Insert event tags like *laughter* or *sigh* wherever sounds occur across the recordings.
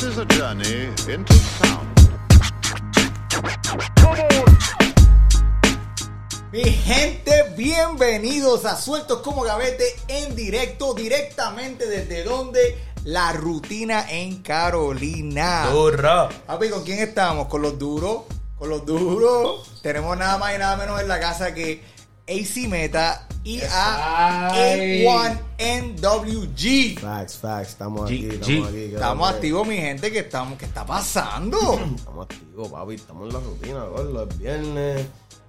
This is a journey into sound. Mi gente, bienvenidos a Sueltos como Gavete en directo, directamente desde donde la rutina en Carolina. Duro. Papi, ¿con quién estamos? Con los duros, con los duros. Tenemos nada más y nada menos en la casa que AC Meta y a Ay. A1NWG. Facts, facts, estamos aquí, G- estamos G. aquí. ¿qué Estamos activos, mi gente, que estamos, ¿qué está pasando? *clears throat* Estamos activos, papi, estamos en la rutina, gordo, es viernes,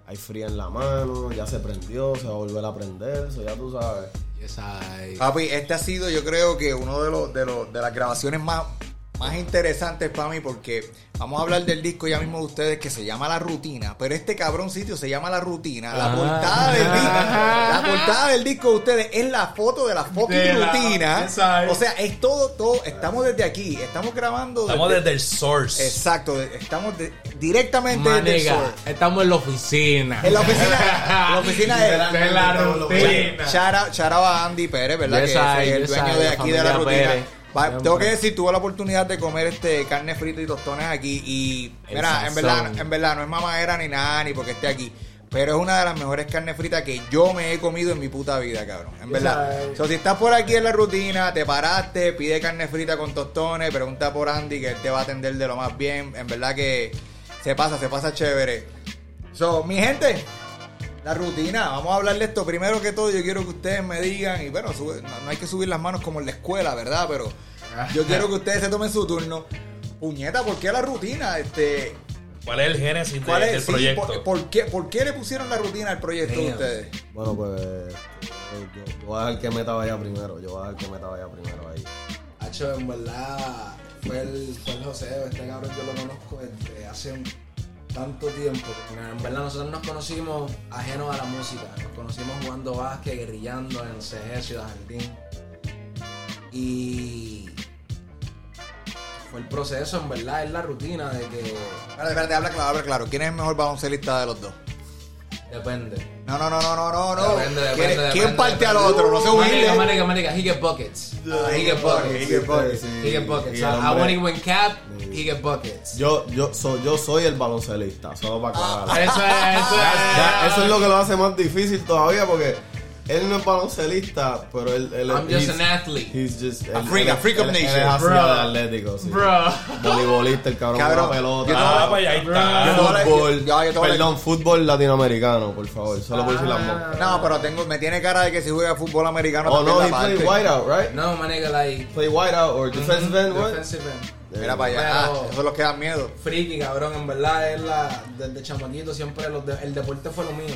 hay fría en la mano, ya se prendió, se va a volver a prender, eso ya tú sabes. Yes, I- Papi, este ha sido, yo creo que uno de los de, los, de las grabaciones más, más interesantes para mí porque vamos a hablar del disco ya mismo de ustedes que se llama La Rutina, pero este cabrón sitio se llama La Rutina. La Ajá. portada del disco, *laughs* la portada del disco de ustedes es la foto de la fucking De la- rutina. Exacto. O sea, es todo, todo, estamos desde aquí, estamos grabando Estamos desde el source. Exacto, de- estamos de- directamente desde el sur. estamos en la oficina. En la oficina, en *laughs* la oficina de, De la rutina. Shout out, shout out a Andy Pérez, ¿verdad? Yes, que es el yes, dueño de aquí de la rutina. Pérez. Va- tengo que decir, tuve la oportunidad de comer este carne frita y tostones aquí y El mira, en verdad, en verdad no es mamadera ni nada ni porque esté aquí, pero es una de las mejores carnes fritas que yo me he comido en mi puta vida, cabrón. En verdad. So, si estás por aquí en la rutina, te paraste, pide carne frita con tostones, pregunta por Andy que él te va a atender de lo más bien. En verdad que se pasa, se pasa chévere. So, mi gente, la rutina, vamos a hablar de esto. Primero que todo, yo quiero que ustedes me digan, y bueno, sube- no, no hay que subir las manos como en la escuela, ¿verdad? Pero yo quiero que ustedes se tomen su turno. Puñeta, ¿por qué la rutina? Este, ¿Cuál es el génesis de- ¿cuál es, del sí, proyecto? por, por qué, ¿Por qué le pusieron la rutina al proyecto de ustedes? Bueno, pues yo, yo voy a dejar que Meta vaya primero, yo voy a dejar que Meta vaya primero ahí. Hacho, en verdad, fue el, fue el José, este cabrón yo lo conozco desde hace un tanto tiempo. En verdad, nosotros nos conocimos ajenos a la música. Nos conocimos jugando básquet, guerrillando en CG, Ciudad Jardín. Y fue el proceso, en verdad, es la rutina de que Espérate, espérate, habla claro, habla claro. ¿Quién es el mejor baloncelista de los dos? depende. No, no, no, no, no, no, no. Depende, ¿Quién, depende, quién parte al otro? No se humilde. manica, manica, he get buckets. he get buckets. He get buckets. He get buckets. I, want to win cap, he get buckets. Yo, yo, so- yo soy el baloncelista, solo para aclarar. Eso es, eso es. Ya, eso es lo que lo hace más difícil todavía porque él no es baloncelista, pero él, él I'm just an athlete. He's just A él- freak, él- a freak of él- él nature. es así Bro. de atlético, sí. Bro. Voleibolista, el cabrón, Cabrón, con la pelota. yo te voy Ah, pues ahí está. Yo fútbol, yo- yo a- perdón, fútbol latinoamericano, por favor, solo por decir las moscas. No, pero tengo, me tiene cara de que si juega fútbol americano Oh no, he played parte. wide out, right? No, manica, like. Play wide out or defensive end, what? Defensive end. Mira para allá. Ah, eso es lo que da miedo. Friki, cabrón, en verdad, es la, desde chamaquito siempre los de- el deporte fue lo mío.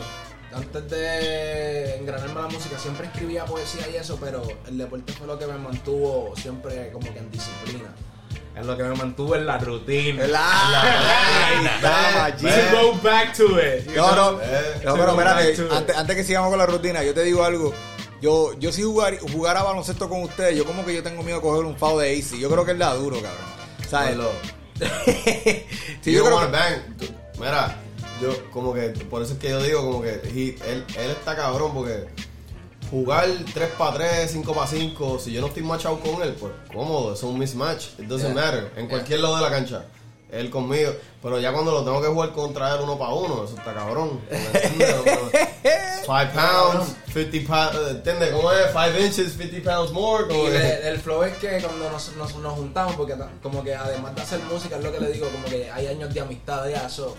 Antes de engranarme la música siempre escribía poesía y eso, pero el deporte fue lo que me mantuvo siempre como que en disciplina. Es lo que me mantuvo en la rutina. Maggi. *laughs* To go back to it. No, no, no, pero espérate, antes, antes que sigamos con la rutina, yo te digo algo. Yo, yo si jugar, jugara baloncesto con ustedes, yo como que yo tengo miedo de coger un foul de AC. Yo creo que él da duro, cabrón. ¿Sabes? Bueno, *laughs* sí, yo creo que, bang. Tú- Mira, yo como que, por eso es que yo digo como que he- él, él está cabrón porque jugar 3 para 3, 5 para 5, si yo no estoy machado con él, pues cómodo, es un mismatch. It doesn't Yeah. matter. En cualquier lado de la cancha. Él conmigo. Pero ya cuando lo tengo que jugar contra él uno para uno, eso está cabrón. ¿me entiendes? 5 *laughs* pounds, 50 pounds, ¿entiendes? ¿Cómo es? 5 inches, 50 pounds more. Como Y que- le- el flow es que cuando nos, nos, nos juntamos, porque como que además de hacer música, es lo que le digo, como que hay años de amistad ya, eso.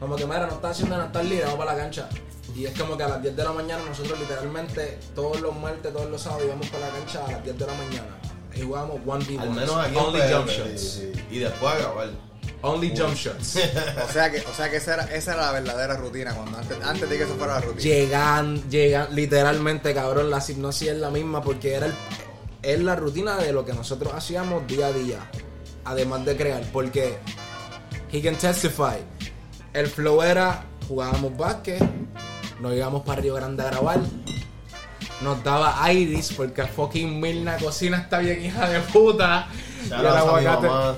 Como que, mira, no está haciendo nada, está libre, vamos para la cancha. Y es como que a las 10 de la mañana nosotros literalmente todos los martes, todos los sábados íbamos para la cancha a las 10 de la mañana. Y jugábamos 1v1. Al menos aquí Only jump shots. Y después a grabar. Only jump shots. *laughs* o sea que, o sea que esa era, esa era la verdadera rutina, cuando antes, antes de que eso fuera la rutina. llegan, llegan, literalmente, cabrón, la hipnosis es la misma porque era el, es la rutina de lo que nosotros hacíamos día a día, además de crear, porque he can testify, el flow era, jugábamos básquet, nos íbamos para Río Grande a grabar, nos daba Iris porque fucking Milna cocina está bien hija de puta, y Shout el out a mi aguacate, mamá.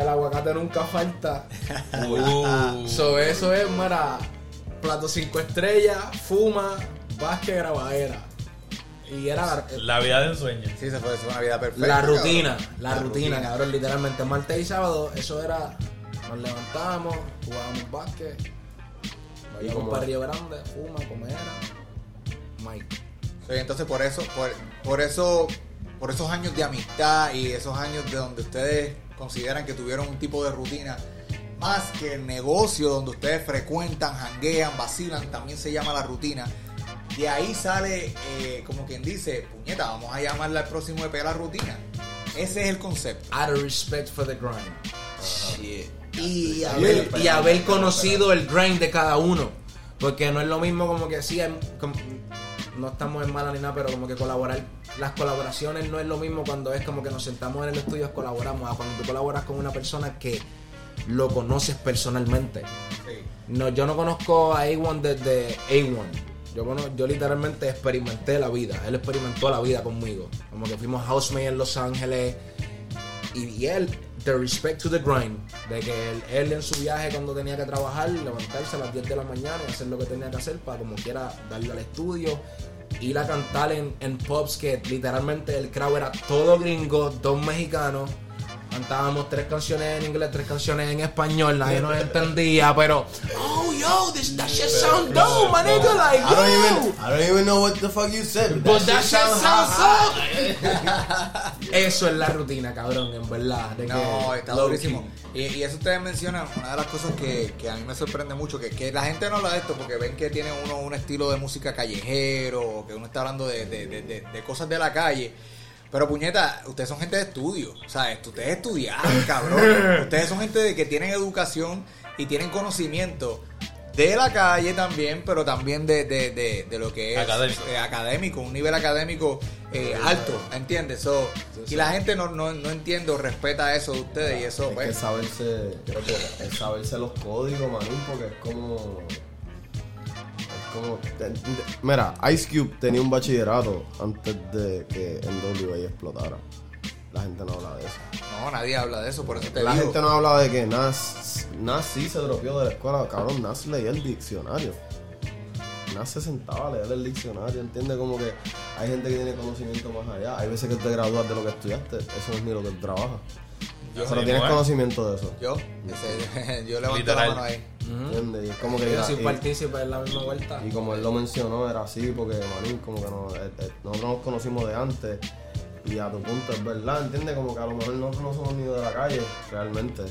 El aguacate nunca falta. *laughs* Uh. So, eso es, mira, plato 5 estrellas, fuma, básquet, grabadera. Y era la, La vida de ensueño. Sí, se fue, fue una vida perfecta. la cabrón. rutina, la, La rutina, rutina. cabrón, literalmente. Martes y sábado, eso era. Nos levantábamos, jugábamos básquet, íbamos para Río Grande, fuma, comer. Mike. Sí, entonces por eso, por, por eso, por esos años de amistad y esos años de donde ustedes consideran que tuvieron un tipo de rutina, más que el negocio donde ustedes frecuentan, janguean, vacilan, también se llama la rutina. De ahí sale, eh, como quien dice, puñeta, vamos a llamarle al próximo EP la rutina. Ese es el concepto. Out of respect for the grind. Shit. y haber, y haber conocido el grind de cada uno. Porque no es lo mismo como que sí, hay- com- no estamos en mala ni nada, pero como que colaborar, las colaboraciones no es lo mismo cuando es como que nos sentamos en el estudio y colaboramos, a cuando tú colaboras con una persona que lo conoces personalmente. Sí. No, yo no conozco a A1 desde A1. Yo, cono- yo literalmente experimenté la vida. Él experimentó la vida conmigo. Como que fuimos housemate en Los Ángeles. Y, y él, the respect to the grind. De que él, él en su viaje cuando tenía que trabajar, levantarse a las 10 de la mañana y hacer lo que tenía que hacer para como quiera darle al estudio. Ir a cantar en, en pubs que literalmente el crowd era todo gringo, dos mexicanos. Cantábamos tres canciones en inglés, tres canciones en español, nadie nos entendía, pero oh yo, this that shit sound dope, my nigga, like I don't yo. even, I don't even know what the fuck you said. But that shit sounds *laughs* up. Eso es la rutina, cabrón, en verdad. de que No, está durísimo. Y, y eso ustedes mencionan, una de las cosas que, que a mí me sorprende mucho, que, que la gente no habla de esto porque ven que tiene uno un estilo de música callejero, o que uno está hablando de, de- de- de- de cosas de la calle. Pero puñeta, ustedes son gente de estudio, o sea, estu- ustedes estudiaron, *laughs* cabrón. ustedes son gente de que tienen educación y tienen conocimiento de la calle también, pero también de, de- de- de lo que es Académico. eh, académico, un nivel académico eh, alto, ¿entiendes? So, y la gente no, no, no entiende o respeta eso de ustedes y eso, que pues, saberse, es saberse los códigos, manín, porque es como. Como. Mira, Ice Cube tenía un bachillerato antes de que NWA explotara. La gente no habla de eso. no, nadie habla de eso, por eso te La digo. gente no habla de que Nas, Nas sí se dropeó de la escuela. Cabrón, Nas leía el diccionario. Nas se sentaba a leer el diccionario, ¿entiendes? Como que hay gente que tiene conocimiento más allá. Hay veces que te gradúas de lo que estudiaste. Eso no es ni lo que trabajas. Yo, Pero tienes conocimiento de eso. yo, ese- *laughs* yo levanto Literal. la mano ahí. ¿Entiendes? Y es como que Yo soy y- partícipe en la misma vuelta. Y como él lo mencionó, era así, porque Manín, como que no, eh, eh, nosotros nos conocimos de antes. Y a tu punto es verdad, ¿entiendes? Como que a lo mejor nosotros no somos ni de la calle, realmente.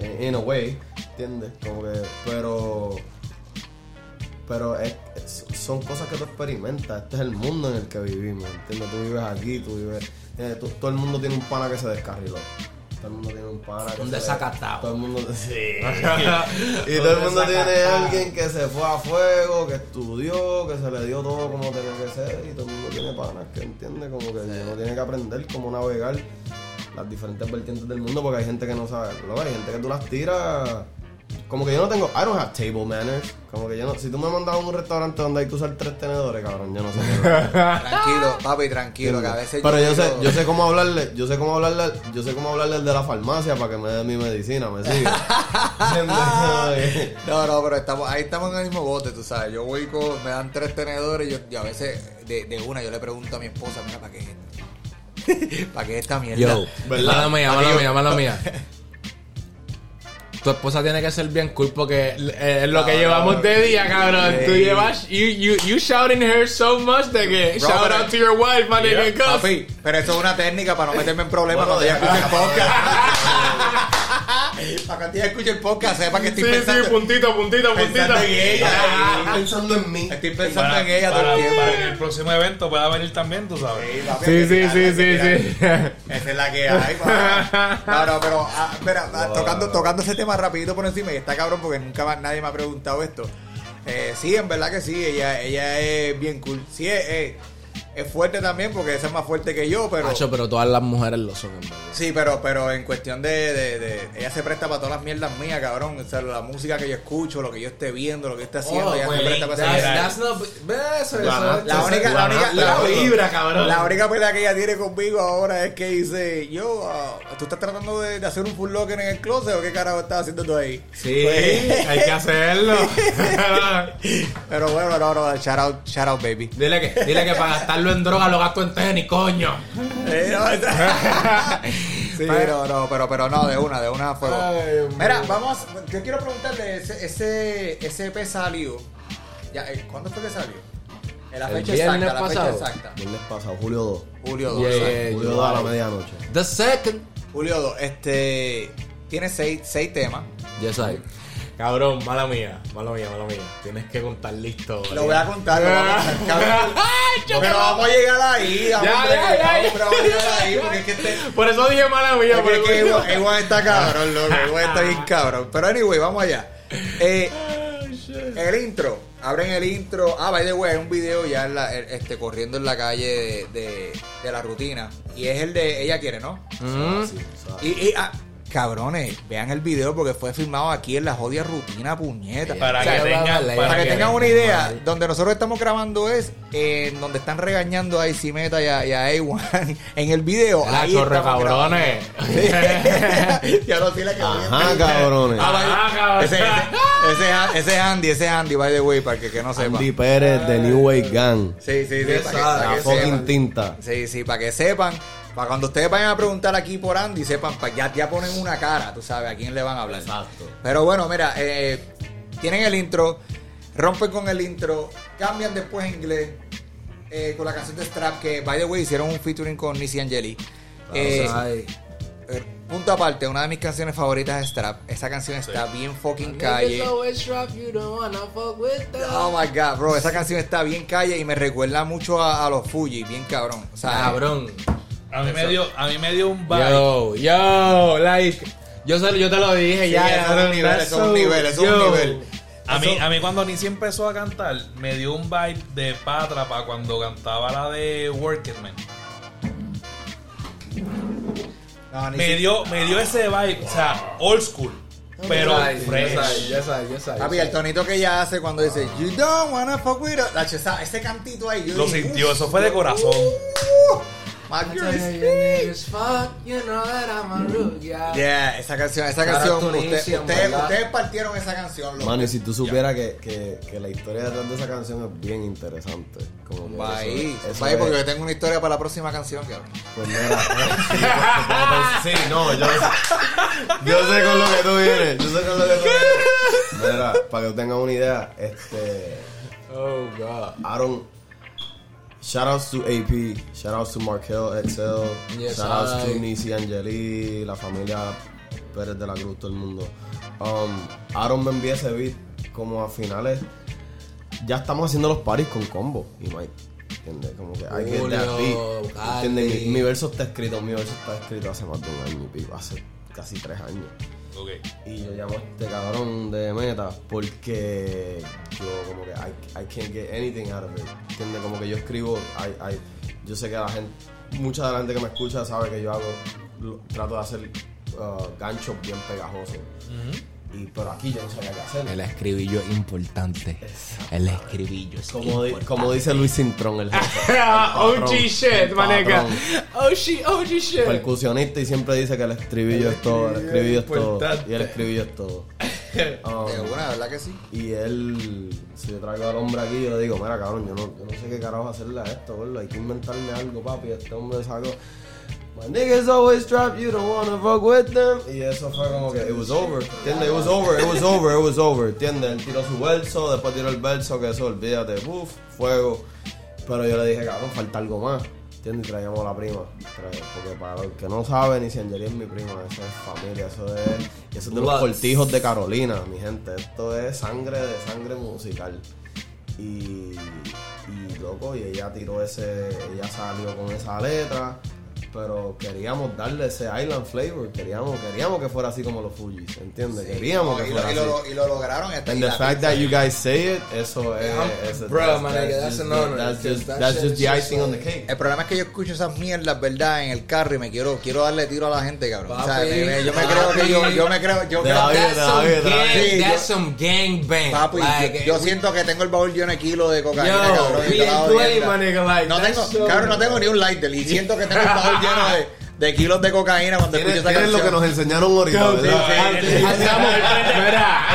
In, in a way, ¿entiendes? Como que, pero. Pero es- es- son cosas que tú experimentas. Este es el mundo en el que vivimos, ¿entiendes? Tú vives aquí, tú vives. eh, tú- todo el mundo tiene un pana que se descarriló. Todo el mundo tiene un pana Un desacatado. Todo el mundo. *laughs* Sí. *laughs* Y todo el mundo tiene alguien que se fue a fuego, que estudió, que se le dio todo como tenía que ser. Y todo el mundo tiene panas que entiende como que uno tiene que aprender cómo navegar las diferentes vertientes del mundo porque hay gente que no sabe. Luego hay gente que tú las tiras. Como que yo no tengo. I don't have table manners. Como que yo no. Si tú me mandas a un restaurante donde hay que usar tres tenedores, cabrón, yo no sé. qué- Tranquilo, *laughs* papi, tranquilo, que a veces Pero yo sé, digo- yo sé cómo hablarle, yo sé cómo hablarle, yo sé cómo hablarle al de la farmacia para que me dé mi medicina, me sigue. ¿Entiendes? *laughs* No, no, pero estamos, ahí estamos en el mismo bote, tú sabes. Yo voy con, me dan tres tenedores y, yo, y a veces de, de una yo le pregunto a mi esposa, mira, ¿para qué es esto? *laughs* ¿Para qué es esta mierda? Yo, ¿Verdad? mala mía, mala mía, mala mía. Tu esposa tiene que ser bien cool porque eh, es lo que llevamos de día, cabrón. Tú llevas, you, you, you shouting her so much de que shout out to your wife, my Yeah, Papi, pero eso es una técnica para no meterme en problemas cuando ya. podcast. *laughs* *laughs* para que ella escuche el podcast, sepa que estoy Sí, pensando, sí, puntito, puntito, puntito. en ella. Estoy pensando en mí. Estoy pensando Para, en ella todo para- el tiempo. para que el próximo evento pueda venir también, tú sabes. Sí, papi, Sí, sí, sí, sí, sí. Esa es la que hay. *laughs* No, no, pero ah, mira, ah, tocando, tocando ese tema rapidito por encima, y está cabrón porque nunca más nadie me ha preguntado esto. Eh, sí, en verdad que sí, ella, ella es bien cool. Sí, es, es, es fuerte también porque esa es más fuerte que yo, pero... Macho, pero todas las mujeres lo son, en verdad. Sí, pero, pero en cuestión de, de, de- Ella se presta para todas las mierdas mías, cabrón. O sea, la música que yo escucho, lo que yo esté viendo, lo que yo esté haciendo, Oh, ella pues, se presta para that's- esa that's not- eso, eso, La- La única, la única, la la, vibra, cabrón. La única pelea que ella tiene conmigo ahora es que dice, yo, ah, ¿tú estás tratando de, de hacer un full locker en el closet o qué carajo estás haciendo tú ahí? Sí, Pues- hay que hacerlo. *laughs* Pero bueno, no, no, shout out, shout out, baby. dile, que, dile que para gastar gastarlo en droga lo gasto en tenis, coño. *laughs* Sí, pero no, pero, pero no, de una, de una. Ay, Dios Mira, vamos, yo quiero preguntarle, ese, ese, ese EP salió, ya, eh, ¿cuándo fue que salió? En la El fecha viernes exacta, la fecha pasado. exacta. Viernes pasado, Julio 2. Julio 2. Yeah, Julio you 2 a la medianoche. The second. Julio 2, este, tiene seis, seis temas. Yes, I. Cabrón, mala mía, mala mía, mala mía. Tienes que contar listo. Lo voy a contar, lo vamos a contar, *laughs* cabrón. *laughs* Pero vamos a llegar ahí, Ya, ya, ya, ya. vamos a llegar ahí, porque es que este... Por eso dije mala mía, Porque es que Ewan está cabrón, loco. Ewan está bien cabrón. Pero anyway, vamos allá. Eh, el intro. Abren el intro. Ah, by the way, hay un video ya en la- este, corriendo en la calle de, de- de la rutina. Y es el de Ella Quiere, ¿no? Mm. Y, y, ah, cabrones, vean el video porque fue filmado aquí en la jodida rutina, puñeta. Para O sea, que tengan- para, para que que tengan una idea, donde nosotros estamos grabando es en donde están regañando a Isimeta y a, y a A1 *laughs* en el video. *laughs* La ahí grabando. cabrones. ya no tiene que Ajá, cabrones. Ah, Ajá, cabrón. ese, ese, ese, es- Andy, ese es Andy, by the way, para que, que no sepa. Andy Pérez de New Wave Gang. Sí, sí, sí, para que, ah, para La fucking tinta. Sí, sí, para que sepan. Para cuando ustedes vayan a preguntar aquí por Andy, sepan, pa- ya, ya ponen una cara, tú sabes, a quién le van a hablar. Exacto. Pero bueno, mira, eh, tienen el intro, rompen con el intro, cambian después en inglés eh, con la canción de Strap, que by the way hicieron un featuring con Nisi Angeli. Eh, Ay. eh, punto aparte, una de mis canciones favoritas es Strap. Esa canción está bien fucking calle. Niggas always drop, you don't wanna fuck with them. Oh my god, bro, esa canción está bien calle y me recuerda mucho a, a los Fuji, bien cabrón. O sea, Cabrón. A mí, me dio, a mí me dio un vibe. Yo, yo, like. Yo, se- yo te lo dije Sí, ya. eso es un nivel, eso es un nivel, eso es un yo. nivel. A mí, a mí cuando Nisi empezó a cantar, me dio un vibe de Patra para cuando cantaba la de Work It Man. no, Me dio, me dio ese vibe, o sea, old school, pero fresh. yes, I, yes, I, Papi, el tonito que ella hace cuando dice You don't wanna fuck with us. Ese cantito ahí. Lo sintió, "Uf, eso fue de corazón. uh, my girl is Tell you free". niggas fuck, you know that I'm a root, yeah. Yeah, esa canción, esa canción. Ustedes, ustedes partieron esa canción, loco. Mano, y si tú supieras que, que, que la historia detrás de esa canción es bien interesante. Como Va ahí, eso- eso va ahí porque yo tengo una historia para la próxima canción, cabrón. Pues mira, *laughs* sí, no, yo, yo sé con lo que tú vienes, yo sé con lo que tú vienes. Mira, para que tengan una idea, este, Oh, God. Aaron, shout outs to AP, shout outs to Markel Excel, Yes, shout outs to Nisi Angeli, la familia Pérez de la Cruz, todo el mundo. Um, Aaron me envía ese beat como a finales, ya estamos haciendo los paris con combo y Mike. ¿Entiendes? Como que hay que beat. Mi, mi verso está escrito, mi verso está escrito hace más de un año y pico, hace casi tres años. Y yo llamo a este cabrón de meta porque yo como que I, I can't get anything out of it. ¿Entiendes? Como que yo escribo, I, I- yo sé que la gente, mucha de la gente que me escucha sabe que yo hago, lo- trato de hacer uh, ganchos bien pegajosos. Y, pero aquí yo no sabía qué hacer. El escribillo es importante. El escribillo es Como, di- importante. como dice Luis Cintrón, el jefe. *laughs* OG patrón, shit, maneca. OG, OG shit. percusionista y siempre dice que el estribillo es todo, el estribillo es todo. Y el estribillo es todo. *laughs* Um, De una, ¿verdad que sí? y él, si yo traigo al hombre aquí, yo le digo, mira cabrón, yo no, yo no sé qué carajo hacerle a esto, boludo. Hay que inventarle algo, papi. Este hombre sacó. My niggas always trap, you don't wanna fuck with them. Y eso fue como que, it was over, ¿entiendes? It was over, it was over, it was over, ¿entiendes? Él tiró su verso, después tiró el verso, que eso, olvídate, uff, fuego. Pero yo le dije, cabrón, falta algo más, ¿entiendes? Y traíamos a la prima. Porque para los que no saben, ni si Angeli es mi prima, eso es familia, eso es, eso es de los cortijos de Carolina, mi gente. Esto es sangre de sangre musical. Y, y loco, y ella tiró ese, ella salió con esa letra, pero queríamos darle ese island flavor, queríamos, queríamos que fuera así como los Fujis, ¿entiendes? queríamos No, que y, lo, fuera y, así. lo, y lo lograron. Hasta And y the fact pizza. that you guys say it, eso es, bro, that's- my that's nigga, that's just- an honor. That's just, That that's just the icing on the cake. El problema es que yo escucho esas mierdas, ¿verdad? En el carro y me quiero, quiero darle tiro a la gente, cabrón. O sea, Papi, me- me- yo me creo que yo, yo me creo, yo creo That's some gang. Sí, that's yo- some gang bang. Papi, Like, yo, yo we- siento que tengo el baúl lleno de kilos de cocaína, Yo, cabrón. y we toda la ain't play, mierda. my nigga, like, no tengo, cabrón, no tengo ni un lighter y siento que tengo el baúl lleno de, de kilos de cocaína cuando Tienes, esa tienes lo que canción. nos enseñaron ahorita, ¿verdad? Andamos, mira,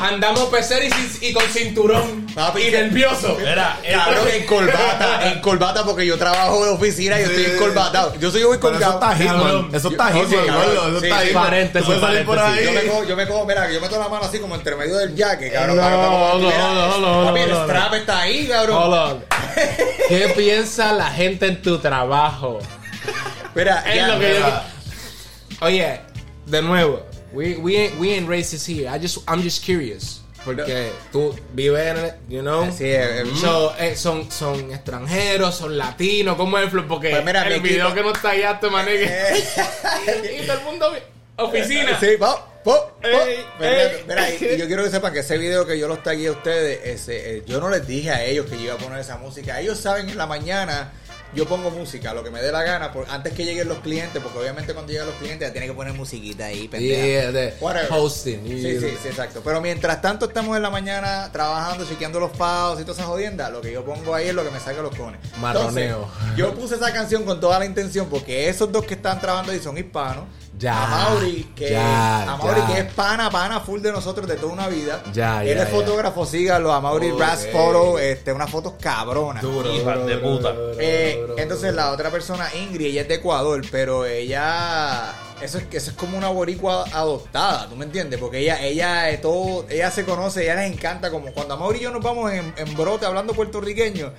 andamos peceros y, y con cinturón. Papi, y nervioso. Mira, Cabrón, en corbata, en corbata porque yo trabajo de oficina y yo Sí. estoy encolbatado. Yo soy muy Pero eso colgado. está Hitman. Eso está Yo- Hitman, sí. Eso Sí, está sí, Hitman. Yo me cojo, yo me cojo, mira, yo meto la mano así como entre medio del jaque, cabrón. No, no, no, no, papi, no, el no, strap está ahí, cabrón. Hold on. *laughs* ¿Qué piensa la gente en tu trabajo? Mira, Es ya, lo que yo-. Oye, de nuevo, we, we, ain't, we ain't racist here. I just, I'm just curious. Porque tú vives en el, you know. Sí, eh, eh, So, eh, son, son extranjeros, son latinos, ¿cómo es el flow? Porque Pues mira, el video equipo- que no está allá, te manegue. *laughs* y todo el mundo, oficina. Sí, po, po, po. Ey, ey. mira, y yo quiero que sepan que ese video que yo los tagué a ustedes, ese, eh, yo no les dije a ellos que yo iba a poner esa música. Ellos saben en la mañana yo pongo música, lo que me dé la gana, por, antes que lleguen los clientes, porque obviamente cuando llegan los clientes ya tienen que poner musiquita ahí, pendeja. Yeah, hosting. Sí, sí, sí, exacto. Pero mientras tanto estamos en la mañana trabajando, chequeando los pagos y todas esas jodiendas, lo que yo pongo ahí es lo que me saca los cones. Marroneo. Entonces, yo puse esa canción con toda la intención porque esos dos que están trabajando ahí son hispanos. Ya, A Mauri, que, ya, a Mauri ya. que es pana, pana full de nosotros de toda una vida. Ya, Él ya, es ya. fotógrafo, sígalo. A Mauri Ok. Ras Photo, este, unas fotos cabronas. Duro, Hija duro, de duro, puta. duro, Eh, duro, entonces duro. la otra persona, Ingrid, ella es de Ecuador, pero ella eso es eso es como una boricua adoptada, ¿tú me entiendes? Porque ella ella eh, todo ella se conoce, ella les encanta como cuando Amaury y yo nos vamos en, en brote hablando puertorriqueño.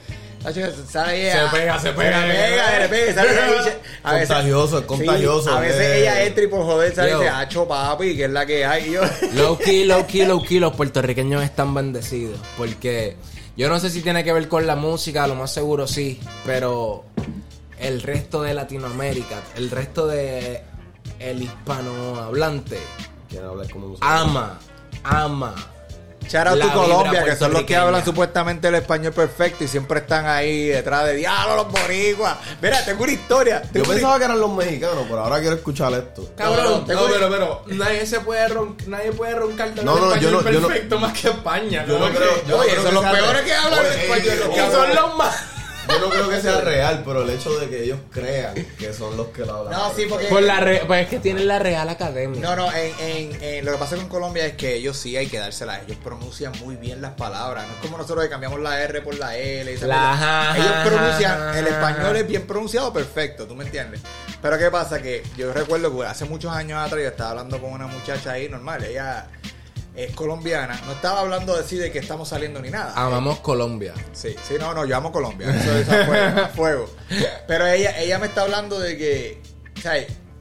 Sale ella, Se pega, se pega. pega, se pega, sale ella, a veces- Contagioso, es contagioso, sí, a veces eh. ella entra y por joder sale y Yo. dice, hacho papi, que es la que hay. Y yo, *laughs* Low key, low key, low key, los puertorriqueños están bendecidos. Porque yo no sé si tiene que ver con la música, lo más seguro sí. Pero el resto de Latinoamérica, el resto de el hispanohablante, ama, ama. Shout out to Colombia, que son los que hablan supuestamente el español perfecto y siempre están ahí detrás de diablo los boricuas. Mira, tengo una historia. Yo una pensaba que eran los mexicanos, pero ahora quiero escuchar esto. Cabrón, no, pero, pero nadie se puede ron- nadie puede roncar de No, no, yo español no- yo no- perfecto más que España. Yo no como creo- que- yo no Oye, creo son que los peores que hablan Oye, español, y cabrones. son los más. Yo no creo que sea real, pero el hecho de que ellos crean que son los que lo hablan. No, sí, porque. Por la re- pues es que tienen la Real Academia. No, no, en, en- en- lo que pasa con Colombia es que ellos sí hay que dársela. Ellos pronuncian muy bien las palabras. No es como nosotros que cambiamos la R por la L. y La ajá, ellos pronuncian, el español es bien pronunciado perfecto, ¿tú me entiendes? Pero ¿qué pasa? Que yo recuerdo que hace muchos años atrás yo estaba hablando con una muchacha ahí normal. Ella es colombiana. No estaba hablando de sí de que estamos saliendo ni nada. Amamos Colombia. Sí, sí, no, no, yo amo Colombia. Eso es a fuego, *laughs* a fuego. Pero ella, ella me está hablando de que, o sea,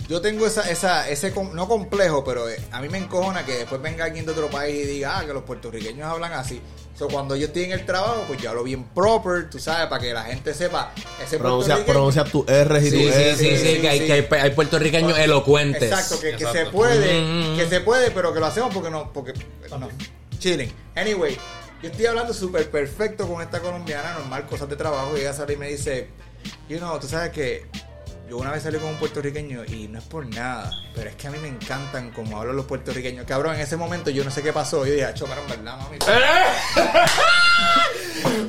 yo tengo esa, esa, ese, no complejo, pero eh, a mí me encojona que después venga alguien de otro país y diga, ah, que los puertorriqueños hablan así. So, cuando yo estoy en el trabajo, pues yo hablo bien proper, tú sabes, para que la gente sepa ese Pronuncia, pronuncia tus R y Sí, tus sí, S. sí, sí, sí, que hay, sí. que hay, hay puertorriqueños elocuentes. Exacto, que, que se puede, Mm. que se puede, pero que lo hacemos porque no, porque no. Chilling. Anyway, yo estoy hablando súper perfecto con esta colombiana, normal, cosas de trabajo, y ella sale y me dice, you know, tú sabes que yo una vez salí con un puertorriqueño y no es por nada, pero es que a mí me encantan como hablan los puertorriqueños. Cabrón, en ese momento yo no sé qué pasó, yo dije, chocaron, ¿verdad, mami? *laughs*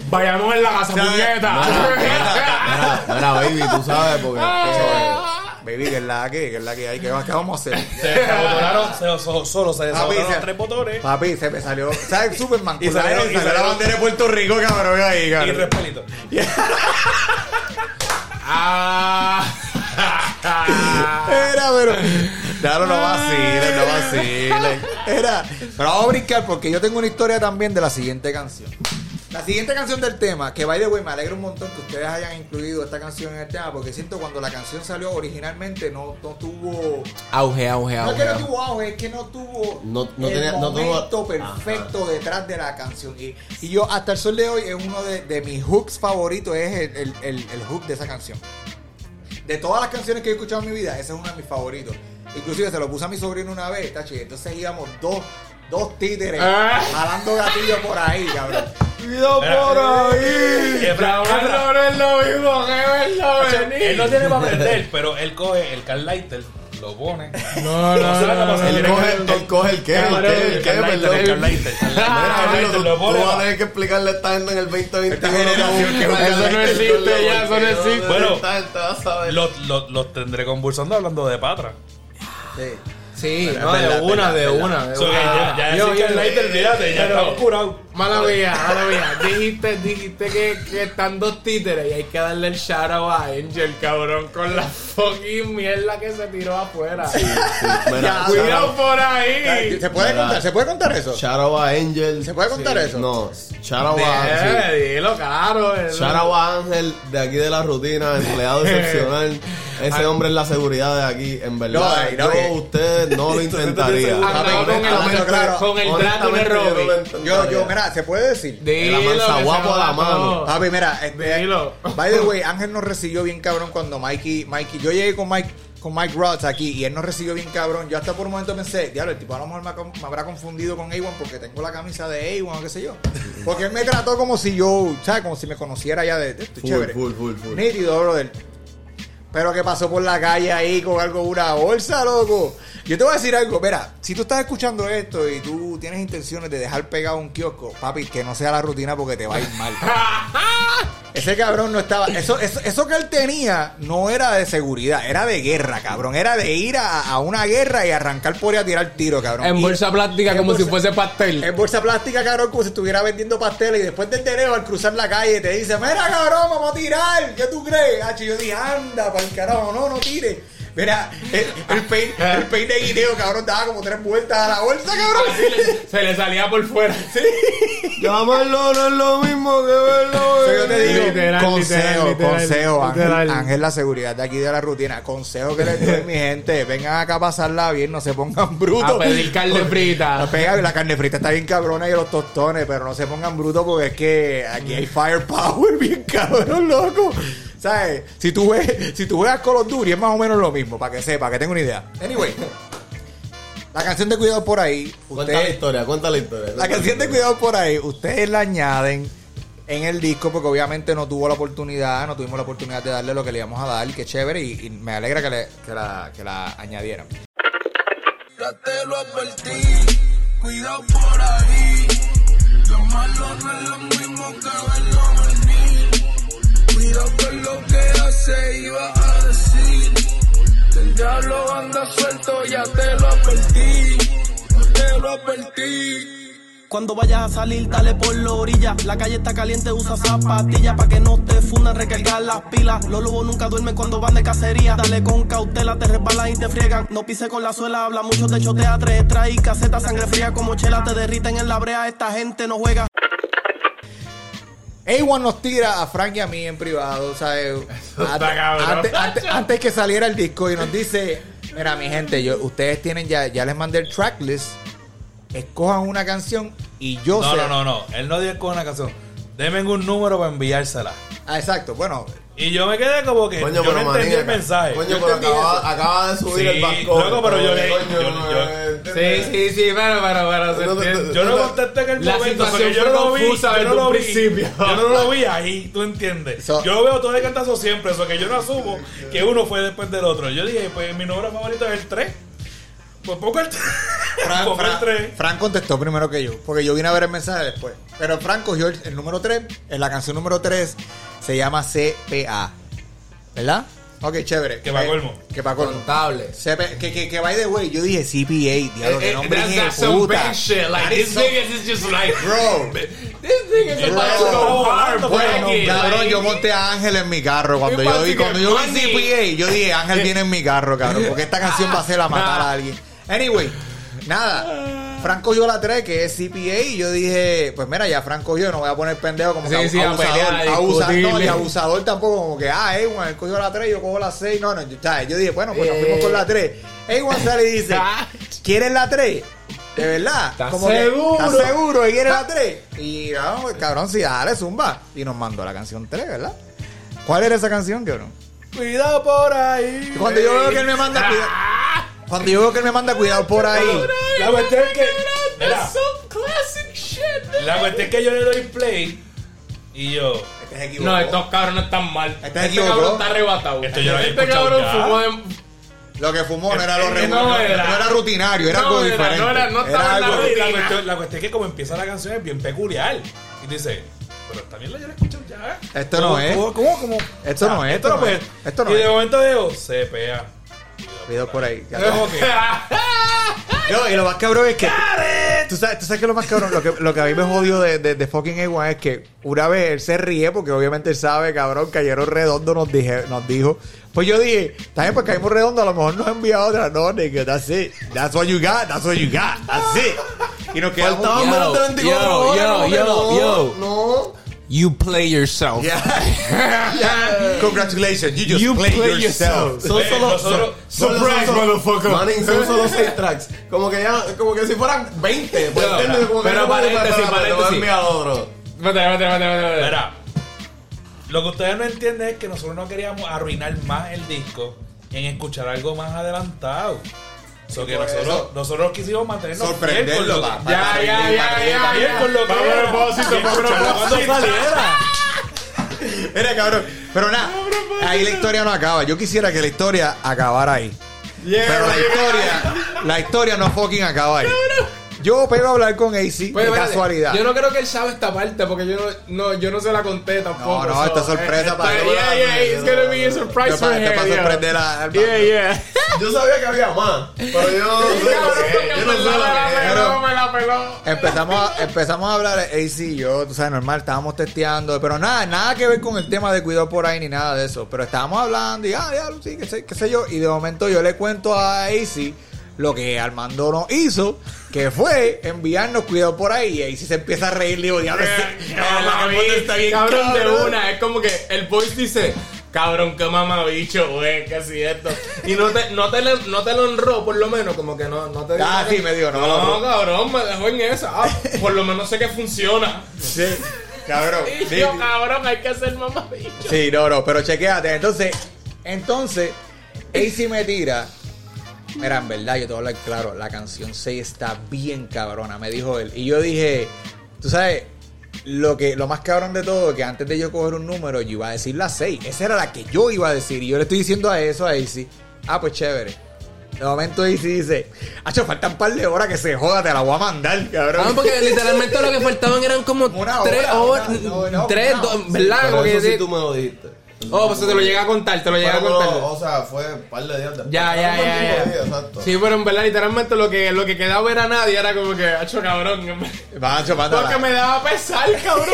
Vayamos en la casa, puñeta. Mira, mira, baby, tú sabes, porque. Baby, que es la que, que es la que hay, ¿qué, qué vamos a hacer? Se desabotonaron, se- so- solo se se- tres botones Papi, se me salió, ¿sabes? Superman. *laughs* Y salió- y salió- la bandera de Puerto Rico, cabrón, ahí, y cabrón. tres pelitos. *laughs* Ah. Era, pero. Claro, no vacilen, no vacilen. Era. Pero vamos a brincar porque yo tengo una historia también de la siguiente canción. La siguiente canción del tema, que by the way, me alegra un montón que ustedes hayan incluido esta canción en el tema, porque siento cuando la canción salió originalmente no, no tuvo. Auge, auge, No es auge. que no tuvo auge, es que no tuvo No- no el tenía- no tuvo- momento perfecto detrás de la canción. Y, y yo hasta el sol de hoy es uno de, de mis hooks favoritos, es el, el- el- el hook de esa canción. De todas las canciones que he escuchado en mi vida, ese es uno de mis favoritos. Inclusive se lo puse a mi sobrino una vez, tachi, entonces íbamos dos, dos títeres Ah. jalando gatillo por ahí, cabrón. Por ahí. Fra- no es lo mismo que verlo Él no tiene para aprender, pero él coge el Carl Lighter, lo pone. No, no, *laughs* no, Él coge, él coge el qué, el qué, el El qué, perdón. Mira, tú, vas a tener que explicarle a esta gente en el 2021. Esta generación que cómo- eso no existe ya, eso no existe. Bueno. Los, los, los tendré conversando hablando de Patra. Sí. Sí, no, de una, de una, ya, el lighter, fíjate, ya pero- está curado. Mala mía, mala mía. Dijiste, dijiste que, que están dos títeres y hay que darle el shout out a Angel, cabrón, con la fucking mierda que se tiró afuera. Mira, Cuidado por ahí. ¿Se puede Mira. contar? ¿Se puede contar eso? Shout out a Angel. ¿Se puede contar eso? No, shout out a sí. Dilo, claro. eh, Shout out a Ángel de aquí de la rutina, empleado *laughs* excepcional. Ese hombre es la seguridad de aquí, en verdad. No, no, yo usted no lo *laughs* intentaría. Con el, con el no lo Robbie. intentaría. Yo, yo, mira, ¿se puede decir? Dilo, La mansa guapo a la mano. Papi, mira, este, Dilo. *laughs* by the way, Ángel nos recibió bien cabrón cuando Mikey, Mikey, yo llegué con Mike, con Mike Rods aquí y él nos recibió bien cabrón. Yo hasta por un momento pensé, diablo, el tipo a lo mejor me, habrá confundido con A1 porque tengo la camisa de A1 o qué sé yo. Porque él me trató como si yo, ¿sabes? Como si me conociera ya de, de esto, Full, chévere. full, full, full. Nítido, brother. Pero que pasó por la calle ahí con algo, una bolsa, loco. Yo te voy a decir algo, mira, si tú estás escuchando esto y tú tienes intenciones de dejar pegado un kiosco, papi, que no sea la rutina porque te va a ir mal. *laughs* Ese cabrón no estaba. Eso, eso, eso que él tenía no era de seguridad, era de guerra, cabrón. Era de ir a, a una guerra y arrancar por ahí a tirar tiro, cabrón. En bolsa plástica en como si fuese pastel. En bolsa plástica, cabrón, como si estuviera vendiendo pasteles y después del teneo al cruzar la calle te dice, mira, cabrón, vamos a tirar. ¿Qué tú crees? Hacho, yo dije, anda, para el carajo, no, no tire. Mira, el, el, peine, el peine de guineo, cabrón, daba como tres vueltas a la bolsa, cabrón. Se le salía por fuera. Llamarlo no es lo mismo que verlo. Yo te digo, Literal, consejo, literal, literal, consejo, Ángel, literal. Ángel, la seguridad de aquí de la rutina. Consejo que les doy, mi gente. Vengan acá a pasarla bien, no se pongan brutos. A pedir carne frita. La, pega, la carne frita está bien cabrona y los tostones, pero no se pongan brutos porque es que aquí hay firepower bien cabrón, loco. ¿Sabes? Si tú ves, si tú juegas Call of Duty es más o menos lo mismo, para que sepa, que tenga una idea. Anyway, la canción de Cuidado por ahí, Cuenta la historia, cuenta la historia. la canción de Cuidado por ahí, ustedes la añaden en el disco porque obviamente no tuvo la oportunidad, no tuvimos la oportunidad de darle lo que le íbamos a dar, que chévere, y, y me alegra que, le- que la, que la añadieran. Ya te lo advertí, cuidado por ahí. Lo malo no es lo mismo que verlo. Cuidado con lo que hace y va a decir. El diablo anda suelto, ya te lo advertí. Te lo advertí. Cuando vayas a salir, dale por la orilla. La calle está caliente, usa zapatillas para que no te fundan, recargar las pilas. Los lobos nunca duermen cuando van de cacería. Dale con cautela, te resbalan y te friegan. No pise con la suela, habla mucho de chotea. Tres trae caseta, sangre fría como chela. Te derriten en la brea, esta gente no juega. A1 nos tira a Frank y a mí en privado, ¿sabes? Antes, cabrón. antes- antes- antes que saliera el disco y nos dice, mira mi gente, yo, ustedes tienen ya, ya les mandé el tracklist, escojan una canción y yo No, sé... no, no, no. Él no dio con una canción. Denme un número para enviársela. Ah, exacto, bueno, Y yo me quedé como que Coño, yo pero no entendí el mensaje. Coño, Yo pero acaba, acaba de subir Sí, el balcón. loco, pero yo le- Coño, yo- yo- eh, Sí, sí, sí, pero, pero, pero, se No, no, entiende. Yo no contesté en el La momento porque yo no lo vi. Yo no lo vi. principio. Yo no lo vi ahí, tú entiendes. So- yo veo todo el cantazo siempre, eso que yo no asumo que uno fue después del otro. Yo dije, pues mi número favorito es el 3. Pues pongo el 3. *laughs* Fran, pongo el Fran- 3. Fran contestó primero que yo, porque yo vine a ver el mensaje después. Pero Fran cogió el, el número 3, en la canción número 3 se llama CPA, ¿verdad? Ok, chévere. Que pa' Eh, colmo. Que pa' colmo. Contable. CP que, que, que by the way, yo dije CPA, diablo, que Eh, eh, nombre that's- that's some puta. shit. Like, this is so- nigga is just like, *laughs* Bro, this nigga is Bro. go hard, Bueno, Frankie. cabrón, Like, yo monté a Ángel en mi carro cuando yo vi cuando yo vi. CPA, yo dije, Ángel viene en mi carro, cabrón, porque esta canción va a ser a matar a alguien. *laughs* Anyway, nada. Fran cogió la 3, que es CPA, y yo dije, pues mira, ya Fran cogió, no voy a poner pendejo como Sí, que sí, abusador. a abusador, no, y abusador tampoco, como que, ah, Ewan, él cogió la 3, yo cojo la 6. No, no, yo, yo dije, bueno, pues nos Eh. fuimos con la 3. Ewan sale y dice, *laughs* ¿quieres la 3? ¿De verdad? ¿Estás Como seguro? ¿Estás seguro que quieres la 3? Y vamos, cabrón, sí, dale, zumba. Y nos mandó la canción 3, ¿verdad? ¿Cuál era esa canción, cabrón? Cuidado por ahí. Y Cuando yo veo que él me manda cuidado. Cuando yo veo que él me manda cuidado por ahí. La cuestión es que. Mira, la cuestión es que yo le doy play. Y yo. No, estos cabrones están mal. Este Este, equivocó. cabrón está arrebatado. Esto yo lo había este escuchado cabrón ya. fumó de... Lo que fumó no era lo Eh, regular. no No, era. rutinario, era No algo diferente. no era- no estaba en la rutina. La cuestión, la cuestión es que como empieza la canción es bien peculiar. Y dice, pero también la yo la escucho ya. Esto no ¿Cómo- es. ¿Cómo? cómo? Esto no es, Esto esto no es, esto no y de momento digo, CPA. Cuidado por ahí. *laughs* No, y lo más cabrón es que. ¿Tú sabes, tú sabes que lo más cabrón, lo que, lo que a mí me jodió de, de, de fucking A1 es que una vez él se ríe, porque obviamente él sabe, cabrón, que ayer Redondo nos, dije, nos dijo. Pues yo dije, está bien, pues Caímos Redondo a lo mejor nos envía otra. No, nigga, that's it. That's what you got, that's what you got. That's it. Y nos quedamos. Faltaban Yo, menos de 24 yo, horas. yo, yo, no, yo. No. You play yourself. Yeah. *laughs* Yeah. Congratulations, you just You played play yourself. Son Eh, solo. son- Surprise, motherfucker. Manning, son *laughs* solo 6 tracks. Como que ya, como que si fueran 20. Pues, No, ¿entiendes? Como que pero puede- paréntesis, paréntesis. espérate, espérate, espérate. Mira, lo que ustedes no entienden es que nosotros no queríamos arruinar más el disco en escuchar algo más adelantado. So que nosotros, eso- nosotros quisimos mantenernos Sorprenderlo, con lo- Ya, ya, ya, ya, con lo que era. cuando saliera. Mira, cabrón. Pero nada, ahí la historia no acaba. Yo quisiera que la historia acabara ahí. Pero la historia, la historia no fucking acaba ahí. Yo pego a hablar con AC Pues, de espérate, casualidad. Yo no creo que él sabe esta parte porque yo no, no, yo no se la conté tampoco. No, no, esta es sorpresa para Yeah, todos. yeah, yeah, it's gonna be a surprise Te for him. pa' yeah. sorprender a- al Yeah, yeah. *laughs* Yo sabía que había más. Pero yo *laughs* no sé. Yo no sé lo que me la peló. Empezamos a, empezamos a hablar, AC y yo, tú sabes, normal, estábamos testeando, pero nada, nada que ver con el tema de cuidado por ahí ni nada de eso. Pero estábamos hablando y, ah, ya, sí, qué sé, qué sé yo. Y de momento yo le cuento a AC lo que Armando nos hizo, que fue enviarnos cuidado por ahí. Y AC se empieza a reír, digo, diablo, el mundo está bien cabrón de cabrón. una. Es como que el voice dice, cabrón, qué mamabicho, güey, que así esto. Y no te, no te, no te lo honró, por lo menos, como que no, no te dijo Ah, que- sí, me dijo, no, No, no. cabrón, me dejó en esa. Ah, por lo menos sé que funciona. Sí, cabrón. Y yo, cabrón, hay que ser mamabicho. Sí, no, no, pero chequéate. Entonces, entonces, AC me tira. Mira, en verdad, yo te voy a hablar claro. La canción 6 está bien cabrona, me dijo él. Y yo dije, tú sabes, lo que lo más cabrón de todo, que antes de yo coger un número, yo iba a decir la 6. Esa era la que yo iba a decir. Y yo le estoy diciendo a eso a AC. Ah, pues chévere. De momento AC dice, Hacho, faltan un par de horas que se joda, te la voy a mandar, cabrón. Ah, porque literalmente lo que faltaban eran como Una tres hora, horas, una- no, no, tres, una- dos, ¿verdad? Pero eso sí tú me lo dijiste. Oh, pues te lo llegué a contar, te lo llegué a contar. O sea, fue un par de días después. Ya, ya, ya, ya. exacto. Sí, pero en verdad, literalmente lo que, lo que quedaba era nadie, era como que, hacho cabrón. Macho, mándala. Porque me daba pesar, cabrón.